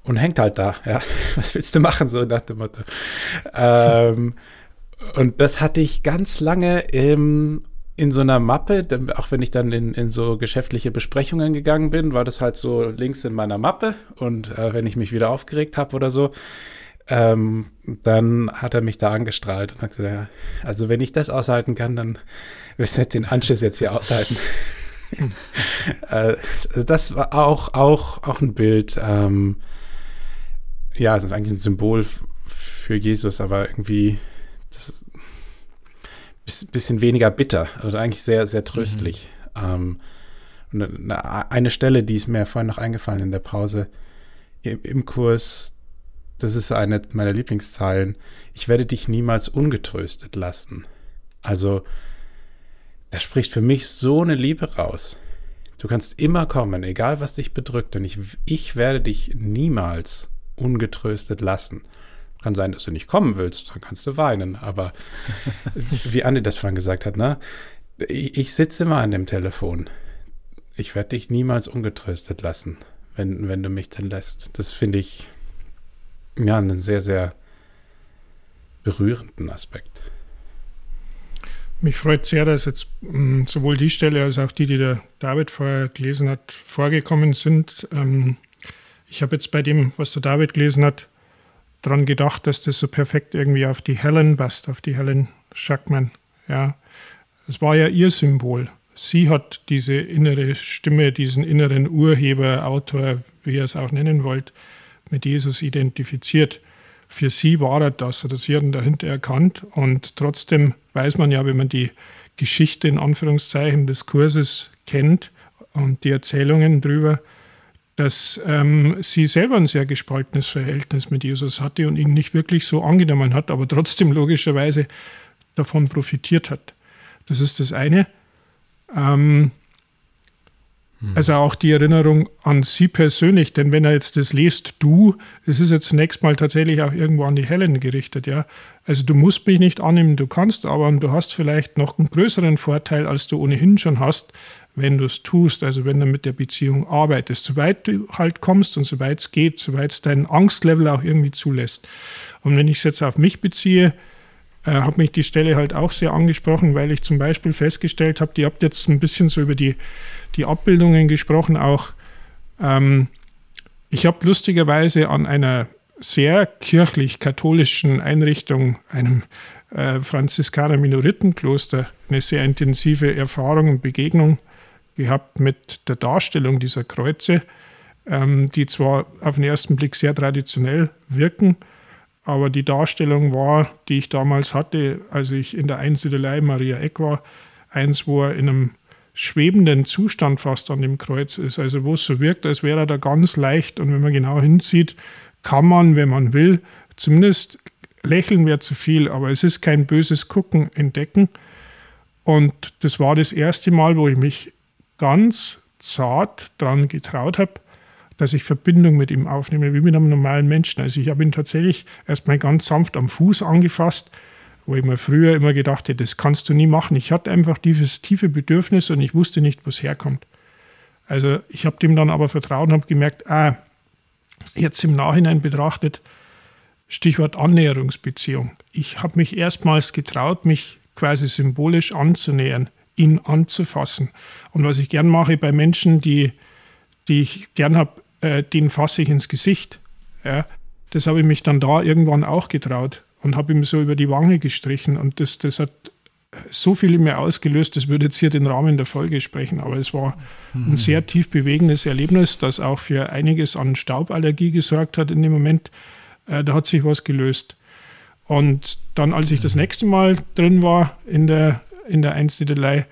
und hängt halt da. Ja, was willst du machen so nach dem Motto? ähm, und das hatte ich ganz lange im in so einer Mappe, auch wenn ich dann in, in so geschäftliche Besprechungen gegangen bin, war das halt so links in meiner Mappe und äh, wenn ich mich wieder aufgeregt habe oder so, ähm, dann hat er mich da angestrahlt und sagte, ja, also wenn ich das aushalten kann, dann wirst du den Anschiss jetzt hier aushalten. äh, das war auch, auch, auch ein Bild, ähm, ja, also eigentlich ein Symbol für Jesus, aber irgendwie das ist ein bisschen weniger bitter, also eigentlich sehr, sehr tröstlich. Mhm. Ähm, eine Stelle, die ist mir vorhin noch eingefallen in der Pause im, im Kurs, das ist eine meiner Lieblingszeilen, ich werde dich niemals ungetröstet lassen. Also, da spricht für mich so eine Liebe raus. Du kannst immer kommen, egal was dich bedrückt, und ich, ich werde dich niemals ungetröstet lassen. Kann sein, dass du nicht kommen willst, dann kannst du weinen. Aber wie Andi das vorhin gesagt hat, ne? Ich, ich sitze immer an dem Telefon. Ich werde dich niemals ungetröstet lassen, wenn, wenn du mich dann lässt. Das finde ich ja, einen sehr, sehr berührenden Aspekt. Mich freut sehr, dass jetzt mm, sowohl die Stelle als auch die, die der David vorher gelesen hat, vorgekommen sind. Ähm, ich habe jetzt bei dem, was der David gelesen hat, daran gedacht, dass das so perfekt irgendwie auf die Helen passt, auf die Helen Schackmann. Ja, es war ja ihr Symbol. Sie hat diese innere Stimme, diesen inneren Urheber, Autor, wie ihr es auch nennen wollt, mit Jesus identifiziert. Für sie war er das oder sie hat ihn dahinter erkannt. Und trotzdem weiß man ja, wenn man die Geschichte in Anführungszeichen des Kurses kennt und die Erzählungen darüber, dass ähm, sie selber ein sehr gespaltenes Verhältnis mit Jesus hatte und ihn nicht wirklich so angenommen hat, aber trotzdem logischerweise davon profitiert hat. Das ist das eine. Ähm, Hm. Also auch die Erinnerung an Sie persönlich, denn wenn er jetzt das liest, du, es ist jetzt zunächst mal tatsächlich auch irgendwo an die Helen gerichtet, ja. Also du musst mich nicht annehmen, du kannst aber du hast vielleicht noch einen größeren Vorteil, als du ohnehin schon hast, wenn du es tust, also wenn du mit der Beziehung arbeitest, soweit du halt kommst und soweit es geht, soweit es dein Angstlevel auch irgendwie zulässt. Und wenn ich es jetzt auf mich beziehe, äh, hat mich die Stelle halt auch sehr angesprochen, weil ich zum Beispiel festgestellt habe, ihr habt jetzt ein bisschen so über die, die Abbildungen gesprochen, auch ähm, ich habe lustigerweise an einer sehr kirchlich-katholischen Einrichtung, einem äh, Franziskaner-Minoritenkloster, eine sehr intensive Erfahrung und Begegnung gehabt mit der Darstellung dieser Kreuze, ähm, die zwar auf den ersten Blick sehr traditionell wirken, aber die Darstellung war, die ich damals hatte, als ich in der Einsiedelei Maria Eck war, eins, wo er in einem schwebenden Zustand fast an dem Kreuz ist. Also wo es so wirkt, als wäre er da ganz leicht. Und wenn man genau hinzieht, kann man, wenn man will, zumindest lächeln wäre zu viel, aber es ist kein böses Gucken entdecken. Und das war das erste Mal, wo ich mich ganz zart daran getraut habe, dass ich Verbindung mit ihm aufnehme, wie mit einem normalen Menschen. Also ich habe ihn tatsächlich erstmal ganz sanft am Fuß angefasst, wo ich mir früher immer gedacht hätte, das kannst du nie machen. Ich hatte einfach dieses tiefe Bedürfnis und ich wusste nicht, wo es herkommt. Also ich habe dem dann aber vertraut und habe gemerkt, ah, jetzt im Nachhinein betrachtet, Stichwort Annäherungsbeziehung. Ich habe mich erstmals getraut, mich quasi symbolisch anzunähern, ihn anzufassen. Und was ich gern mache bei Menschen, die, die ich gern habe, äh, den fasse ich ins Gesicht. Ja, das habe ich mich dann da irgendwann auch getraut und habe ihm so über die Wange gestrichen. Und das, das hat so viel in mir ausgelöst, das würde jetzt hier den Rahmen der Folge sprechen, aber es war mhm. ein sehr tief bewegendes Erlebnis, das auch für einiges an Stauballergie gesorgt hat in dem Moment. Äh, da hat sich was gelöst. Und dann, als ich das mhm. nächste Mal drin war in der, in der Einsiedelei,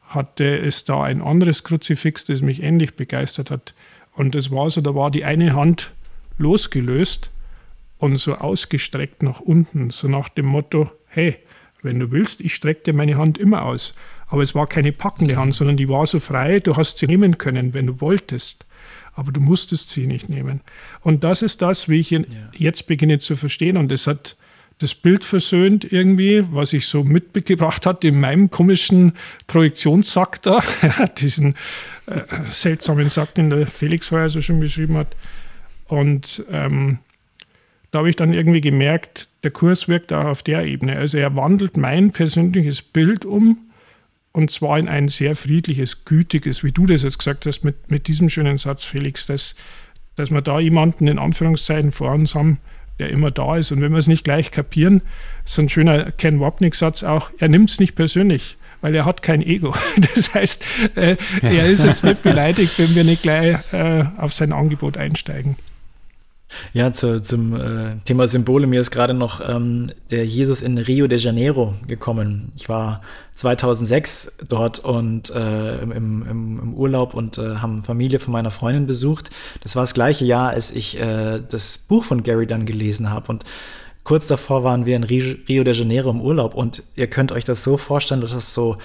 hatte es da ein anderes Kruzifix, das mich ähnlich begeistert hat. Und das war so, da war die eine Hand losgelöst und so ausgestreckt nach unten, so nach dem Motto, hey, wenn du willst, ich strecke dir meine Hand immer aus. Aber es war keine packende Hand, sondern die war so frei, du hast sie nehmen können, wenn du wolltest. Aber du musstest sie nicht nehmen. Und das ist das, wie ich ja. jetzt beginne zu verstehen. Und das hat das Bild versöhnt irgendwie, was ich so mitgebracht hatte in meinem komischen Projektionssack da, diesen äh, seltsamen Sack, den der Felix vorher so schon beschrieben hat. Und ähm, da habe ich dann irgendwie gemerkt, der Kurs wirkt auch auf der Ebene. Also er wandelt mein persönliches Bild um und zwar in ein sehr friedliches, gütiges, wie du das jetzt gesagt hast, mit, mit diesem schönen Satz, Felix, dass, dass wir da jemanden in Anführungszeichen vor uns haben, der immer da ist. Und wenn wir es nicht gleich kapieren, ist ein schöner Ken Wapnick-Satz auch, er nimmt es nicht persönlich, weil er hat kein Ego. Das heißt, äh, er ist jetzt nicht beleidigt, wenn wir nicht gleich äh, auf sein Angebot einsteigen. Ja, zu, zum äh, Thema Symbole. Mir ist gerade noch ähm, der Jesus in Rio de Janeiro gekommen. Ich war 2006 dort und äh, im, im, im, Urlaub und äh, haben Familie von meiner Freundin besucht. Das war das gleiche Jahr, als ich äh, das Buch von Gary dann gelesen habe. Und kurz davor waren wir in Rio de Janeiro im Urlaub. Und ihr könnt euch das so vorstellen, dass das so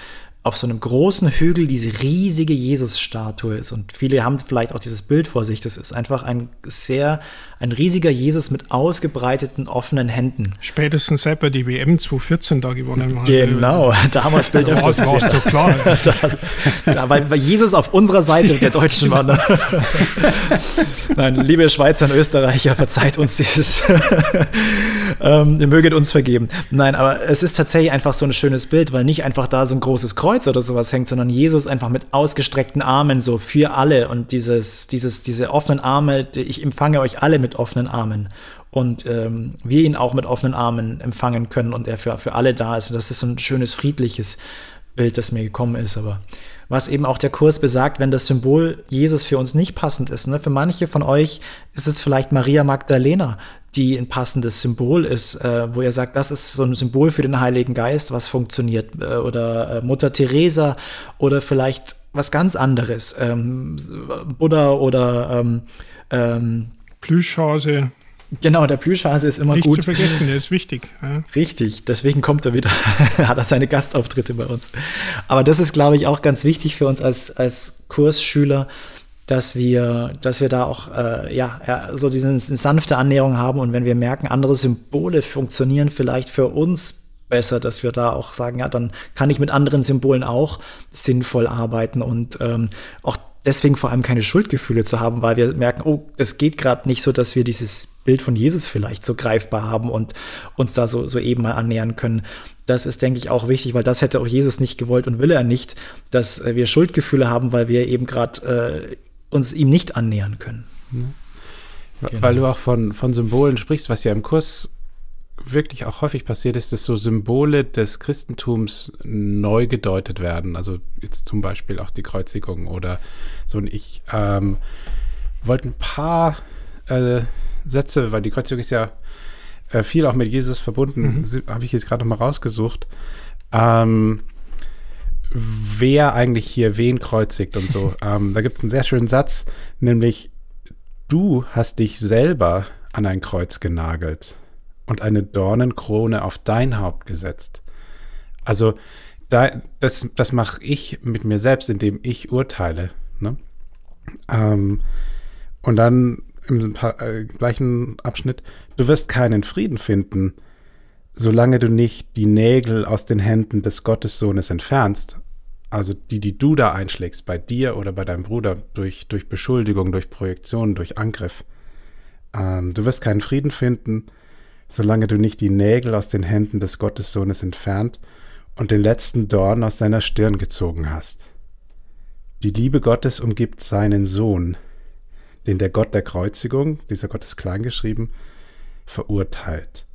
auf so einem großen Hügel diese riesige Jesus-Statue ist. Und viele haben vielleicht auch dieses Bild vor sich. Das ist einfach ein sehr, ein riesiger Jesus mit ausgebreiteten, offenen Händen. Spätestens seit wir die WM 2014 da gewonnen haben. Genau, damals Bild da war es doch klar. da, da, weil, Jesus auf unserer Seite der Deutschen war. Ne? Nein, liebe Schweizer und Österreicher, verzeiht uns dieses. ähm, ihr möget uns vergeben. Nein, aber es ist tatsächlich einfach so ein schönes Bild, weil nicht einfach da so ein großes Kreuz Kreuz oder sowas hängt, sondern Jesus einfach mit ausgestreckten Armen so für alle und dieses, dieses, diese offenen Arme, ich empfange euch alle mit offenen Armen und ähm, wir ihn auch mit offenen Armen empfangen können und er für, für alle da ist. Das ist so ein schönes, friedliches Bild, das mir gekommen ist. Aber was eben auch der Kurs besagt, wenn das Symbol Jesus für uns nicht passend ist. Ne? Für manche von euch ist es vielleicht Maria Magdalena, die ein passendes Symbol ist, äh, wo er sagt, das ist so ein Symbol für den Heiligen Geist, was funktioniert. Äh, oder äh, Mutter Teresa oder vielleicht was ganz anderes. Ähm, Buddha oder ähm, ähm, Plüschhase. Genau, der Plüschhase ist immer Nicht gut. Nicht zu vergessen, der ist wichtig. Ja. Richtig, deswegen kommt er wieder, hat er seine Gastauftritte bei uns. Aber das ist, glaube ich, auch ganz wichtig für uns als, als Kursschüler, dass wir, dass wir da auch äh, ja, so diese sanfte Annäherung haben und wenn wir merken, andere Symbole funktionieren vielleicht für uns besser, dass wir da auch sagen, ja, dann kann ich mit anderen Symbolen auch sinnvoll arbeiten und ähm, auch deswegen vor allem keine Schuldgefühle zu haben, weil wir merken, oh, das geht gerade nicht so, dass wir dieses Bild von Jesus vielleicht so greifbar haben und uns da so, so eben mal annähern können. Das ist, denke ich, auch wichtig, weil das hätte auch Jesus nicht gewollt und will er nicht, dass wir Schuldgefühle haben, weil wir eben gerade äh, uns ihm nicht annähern können. Ja. Genau. Weil du auch von, von Symbolen sprichst, was ja im Kurs wirklich auch häufig passiert ist, dass so Symbole des Christentums neu gedeutet werden. Also jetzt zum Beispiel auch die Kreuzigung oder so. Und ich ähm, wollte ein paar äh, Sätze, weil die Kreuzigung ist ja äh, viel auch mit Jesus verbunden, mhm. habe ich jetzt gerade noch mal rausgesucht. Ähm, wer eigentlich hier wen kreuzigt und so. ähm, da gibt es einen sehr schönen Satz, nämlich du hast dich selber an ein Kreuz genagelt und eine Dornenkrone auf dein Haupt gesetzt. Also da, das, das mache ich mit mir selbst, indem ich urteile. Ne? Ähm, und dann im äh, gleichen Abschnitt, du wirst keinen Frieden finden, solange du nicht die Nägel aus den Händen des Gottessohnes entfernst. Also die, die du da einschlägst, bei dir oder bei deinem Bruder, durch, durch Beschuldigung, durch Projektion, durch Angriff. Ähm, du wirst keinen Frieden finden, solange du nicht die Nägel aus den Händen des Gottessohnes entfernt und den letzten Dorn aus seiner Stirn gezogen hast. Die Liebe Gottes umgibt seinen Sohn, den der Gott der Kreuzigung, dieser Gott ist kleingeschrieben, verurteilt.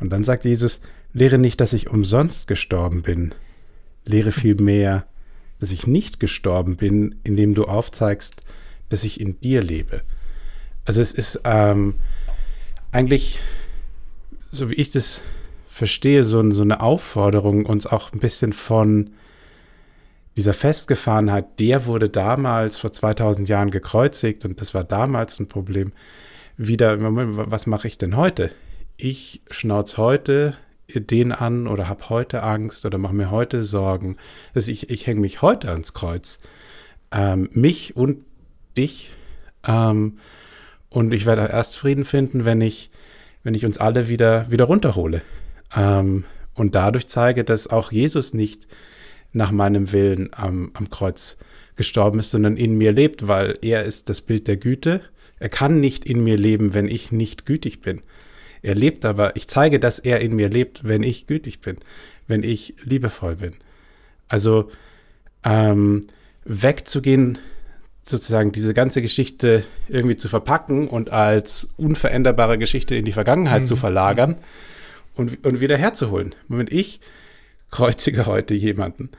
Und dann sagt Jesus, lehre nicht, dass ich umsonst gestorben bin, lehre vielmehr, dass ich nicht gestorben bin, indem du aufzeigst, dass ich in dir lebe. Also es ist ähm, eigentlich so wie ich das verstehe, so, so eine Aufforderung, uns auch ein bisschen von dieser Festgefahrenheit, der wurde damals vor 2000 Jahren gekreuzigt und das war damals ein Problem. Wieder, was mache ich denn heute? Ich schnauz heute den an oder habe heute Angst oder mache mir heute Sorgen. Also ich, ich hänge mich heute ans Kreuz. Ähm, mich und dich. Ähm, und ich werde erst Frieden finden, wenn ich wenn ich uns alle wieder, wieder runterhole. Ähm, und dadurch zeige, dass auch Jesus nicht nach meinem Willen am, am Kreuz gestorben ist, sondern in mir lebt, weil er ist das Bild der Güte. Er kann nicht in mir leben, wenn ich nicht gütig bin. Er lebt aber, ich zeige, dass er in mir lebt, wenn ich gütig bin, wenn ich liebevoll bin. Also ähm, wegzugehen sozusagen diese ganze Geschichte irgendwie zu verpacken und als unveränderbare Geschichte in die Vergangenheit mhm. zu verlagern und, und wieder herzuholen. Moment, ich kreuzige heute jemanden.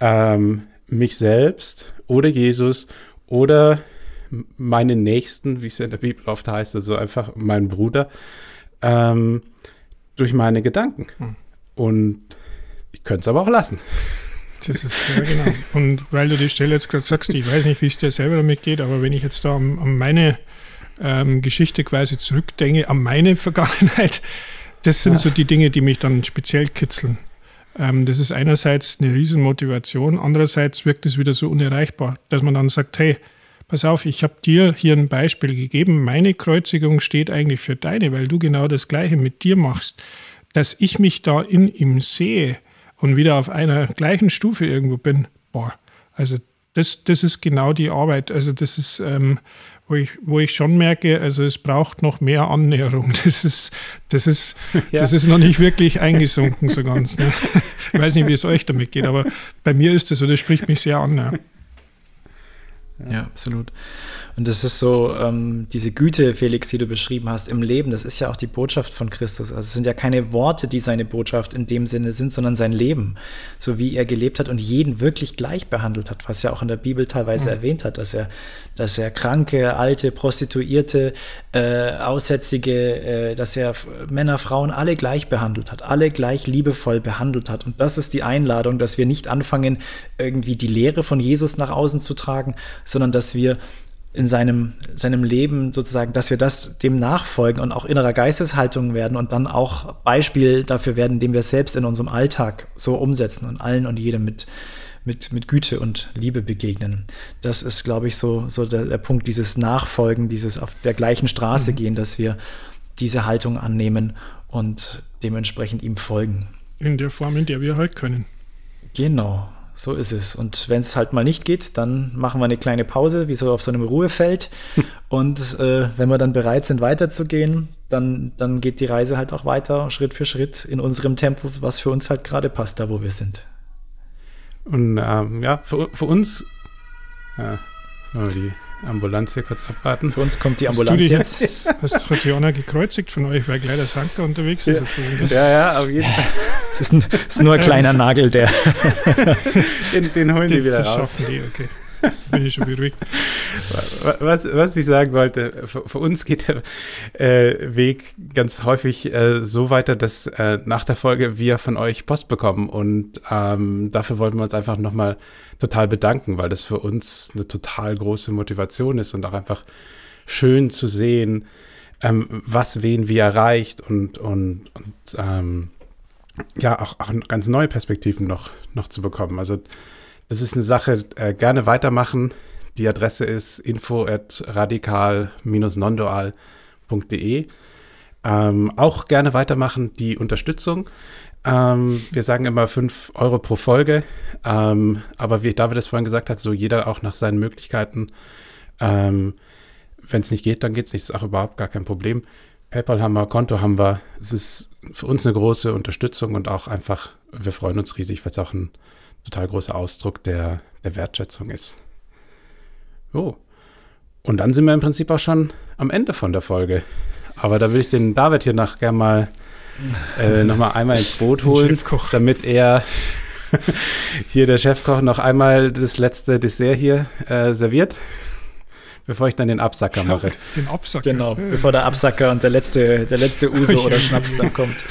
Ähm, mich selbst oder Jesus oder meinen Nächsten, wie es in der Bibel oft heißt, also einfach meinen Bruder, ähm, durch meine Gedanken. Mhm. Und ich könnte es aber auch lassen. Das ist, ja, genau. Und weil du die Stelle jetzt gerade sagst, ich weiß nicht, wie es dir selber damit geht, aber wenn ich jetzt da an, an meine ähm, Geschichte quasi zurückdenke, an meine Vergangenheit, das sind ja. so die Dinge, die mich dann speziell kitzeln. Ähm, das ist einerseits eine Riesenmotivation, andererseits wirkt es wieder so unerreichbar, dass man dann sagt, hey, pass auf, ich habe dir hier ein Beispiel gegeben, meine Kreuzigung steht eigentlich für deine, weil du genau das Gleiche mit dir machst. Dass ich mich da in ihm sehe, und wieder auf einer gleichen Stufe irgendwo bin, boah, also das, das ist genau die Arbeit. Also das ist, ähm, wo, ich, wo ich schon merke, also es braucht noch mehr Annäherung. Das ist, das ist, ja. das ist noch nicht wirklich eingesunken so ganz. Ne? Ich weiß nicht, wie es euch damit geht, aber bei mir ist das so, das spricht mich sehr an. Ja. Absolut. Und das ist so, ähm, diese Güte, Felix, die du beschrieben hast im Leben, das ist ja auch die Botschaft von Christus. Also es sind ja keine Worte, die seine Botschaft in dem Sinne sind, sondern sein Leben, so wie er gelebt hat und jeden wirklich gleich behandelt hat, was ja auch in der Bibel teilweise mhm. erwähnt hat, dass er, dass er Kranke, Alte, Prostituierte, äh, Aussätzige, äh, dass er Männer, Frauen alle gleich behandelt hat, alle gleich liebevoll behandelt hat. Und das ist die Einladung, dass wir nicht anfangen, irgendwie die Lehre von Jesus nach außen zu tragen, sondern dass wir in seinem, seinem Leben sozusagen, dass wir das dem nachfolgen und auch innerer Geisteshaltung werden und dann auch Beispiel dafür werden, indem wir es selbst in unserem Alltag so umsetzen und allen und jedem mit, mit, mit Güte und Liebe begegnen. Das ist, glaube ich, so, so der, der Punkt, dieses Nachfolgen, dieses auf der gleichen Straße mhm. gehen, dass wir diese Haltung annehmen und dementsprechend ihm folgen. In der Form, in der wir halt können. Genau, so ist es. Und wenn es halt mal nicht geht, dann machen wir eine kleine Pause, wie so auf so einem Ruhefeld. Und äh, wenn wir dann bereit sind, weiterzugehen, dann, dann geht die Reise halt auch weiter, Schritt für Schritt, in unserem Tempo, was für uns halt gerade passt, da wo wir sind. Und ähm, ja, für, für uns, ja, wir die Ambulanz hier kurz abwarten. Für uns kommt die Ambulanz die, jetzt. Hast, hat sich einer gekreuzigt von euch, weil gleich der Sanker unterwegs ist? Ja, ja, ja, auf jeden Fall. Es ist, ein, ist, nur ein kleiner Nagel, der. den, den holen das die wieder raus. Schaffen die, okay. Bin ich schon beruhigt. Was, was ich sagen wollte, für, für uns geht der äh, Weg ganz häufig äh, so weiter, dass äh, nach der Folge wir von euch Post bekommen. Und ähm, dafür wollten wir uns einfach nochmal total bedanken, weil das für uns eine total große Motivation ist und auch einfach schön zu sehen, ähm, was wen wie erreicht und, und, und ähm, ja, auch, auch ganz neue Perspektiven noch, noch zu bekommen. Also das ist eine Sache, äh, gerne weitermachen. Die Adresse ist info radikal-nondual.de. Ähm, auch gerne weitermachen die Unterstützung. Ähm, wir sagen immer 5 Euro pro Folge, ähm, aber wie David es vorhin gesagt hat, so jeder auch nach seinen Möglichkeiten. Ähm, Wenn es nicht geht, dann geht es nicht. Das ist auch überhaupt gar kein Problem. PayPal haben wir, Konto haben wir. Es ist für uns eine große Unterstützung und auch einfach, wir freuen uns riesig, weil es auch ein total großer Ausdruck der, der Wertschätzung ist. Oh. Und dann sind wir im Prinzip auch schon am Ende von der Folge. Aber da will ich den David hier noch gerne mal äh, nochmal einmal ins Boot holen, damit er hier der Chefkoch noch einmal das letzte Dessert hier äh, serviert, bevor ich dann den Absacker mache. Den Absacker. Genau, bevor der Absacker und der letzte, der letzte Uso oder Schnaps dann kommt.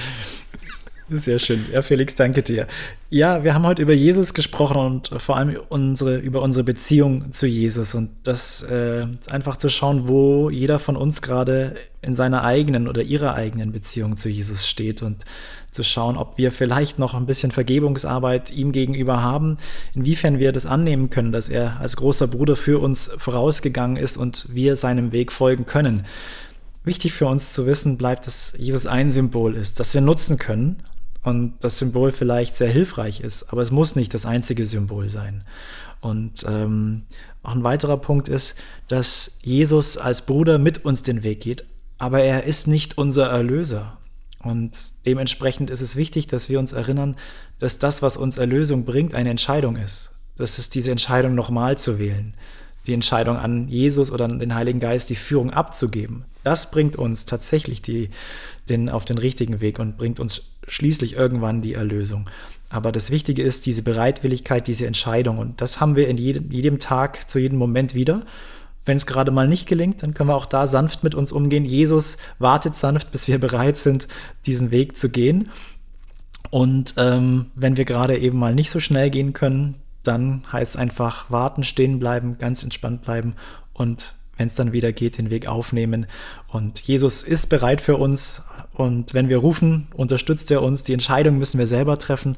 Sehr schön. Ja, Felix, danke dir. Ja, wir haben heute über Jesus gesprochen und vor allem unsere, über unsere Beziehung zu Jesus und das äh, einfach zu schauen, wo jeder von uns gerade in seiner eigenen oder ihrer eigenen Beziehung zu Jesus steht und zu schauen, ob wir vielleicht noch ein bisschen Vergebungsarbeit ihm gegenüber haben, inwiefern wir das annehmen können, dass er als großer Bruder für uns vorausgegangen ist und wir seinem Weg folgen können. Wichtig für uns zu wissen bleibt, dass Jesus ein Symbol ist, das wir nutzen können, und das Symbol vielleicht sehr hilfreich ist, aber es muss nicht das einzige Symbol sein. Und ähm, auch ein weiterer Punkt ist, dass Jesus als Bruder mit uns den Weg geht, aber er ist nicht unser Erlöser. Und dementsprechend ist es wichtig, dass wir uns erinnern, dass das, was uns Erlösung bringt, eine Entscheidung ist. Das ist diese Entscheidung, nochmal zu wählen. Die Entscheidung an Jesus oder an den Heiligen Geist, die Führung abzugeben. Das bringt uns tatsächlich die, den, auf den richtigen Weg und bringt uns schließlich irgendwann die Erlösung. Aber das Wichtige ist diese Bereitwilligkeit, diese Entscheidung. Und das haben wir in jedem, jedem Tag, zu jedem Moment wieder. Wenn es gerade mal nicht gelingt, dann können wir auch da sanft mit uns umgehen. Jesus wartet sanft, bis wir bereit sind, diesen Weg zu gehen. Und ähm, wenn wir gerade eben mal nicht so schnell gehen können, dann heißt es einfach warten, stehen bleiben, ganz entspannt bleiben und wenn es dann wieder geht, den Weg aufnehmen. Und Jesus ist bereit für uns. Und wenn wir rufen, unterstützt er uns. Die Entscheidung müssen wir selber treffen.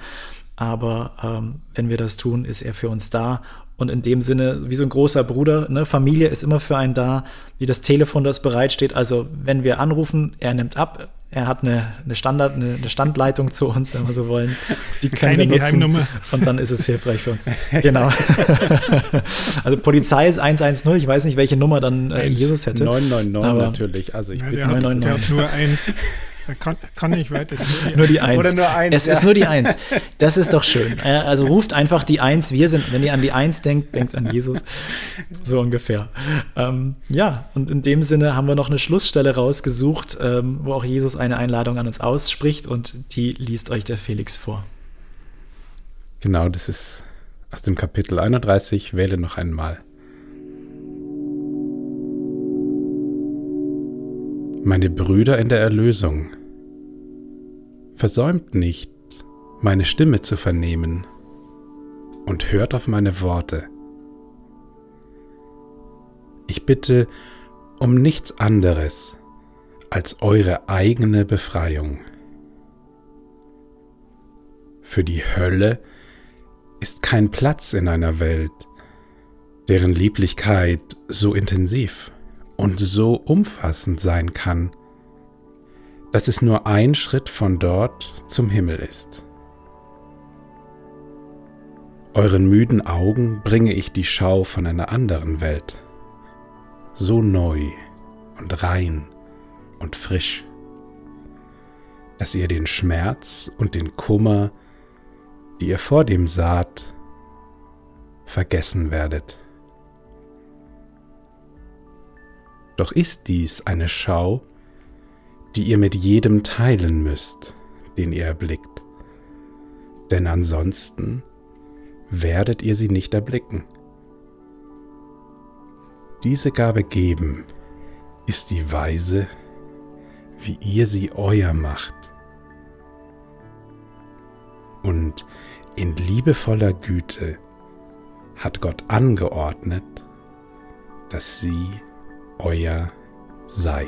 Aber ähm, wenn wir das tun, ist er für uns da. Und in dem Sinne, wie so ein großer Bruder, ne? Familie ist immer für einen da, wie das Telefon, das bereitsteht. Also wenn wir anrufen, er nimmt ab, er hat eine, eine Standard, eine, eine, Standleitung zu uns, wenn wir so wollen. Die können Keine wir nutzen. Geheimnummer. Und dann ist es hilfreich für uns. genau. also Polizei ist 110. Ich weiß nicht, welche Nummer dann äh, Jesus hätte. 999 natürlich. Also ich ja, der, hat, der hat nur eins. Kann, kann nicht weiter. Nur die Eins. Oder nur eins. Es ja. ist nur die Eins. Das ist doch schön. Also ruft einfach die Eins. Wir sind, wenn ihr an die Eins denkt, denkt an Jesus. So ungefähr. Ähm, ja, und in dem Sinne haben wir noch eine Schlussstelle rausgesucht, ähm, wo auch Jesus eine Einladung an uns ausspricht und die liest euch der Felix vor. Genau, das ist aus dem Kapitel 31. Wähle noch einmal. Meine Brüder in der Erlösung, Versäumt nicht, meine Stimme zu vernehmen und hört auf meine Worte. Ich bitte um nichts anderes als eure eigene Befreiung. Für die Hölle ist kein Platz in einer Welt, deren Lieblichkeit so intensiv und so umfassend sein kann, dass es nur ein Schritt von dort zum Himmel ist. Euren müden Augen bringe ich die Schau von einer anderen Welt, so neu und rein und frisch, dass ihr den Schmerz und den Kummer, die ihr vor dem saht, vergessen werdet. Doch ist dies eine Schau, die ihr mit jedem teilen müsst, den ihr erblickt, denn ansonsten werdet ihr sie nicht erblicken. Diese Gabe geben ist die Weise, wie ihr sie euer macht. Und in liebevoller Güte hat Gott angeordnet, dass sie euer sei.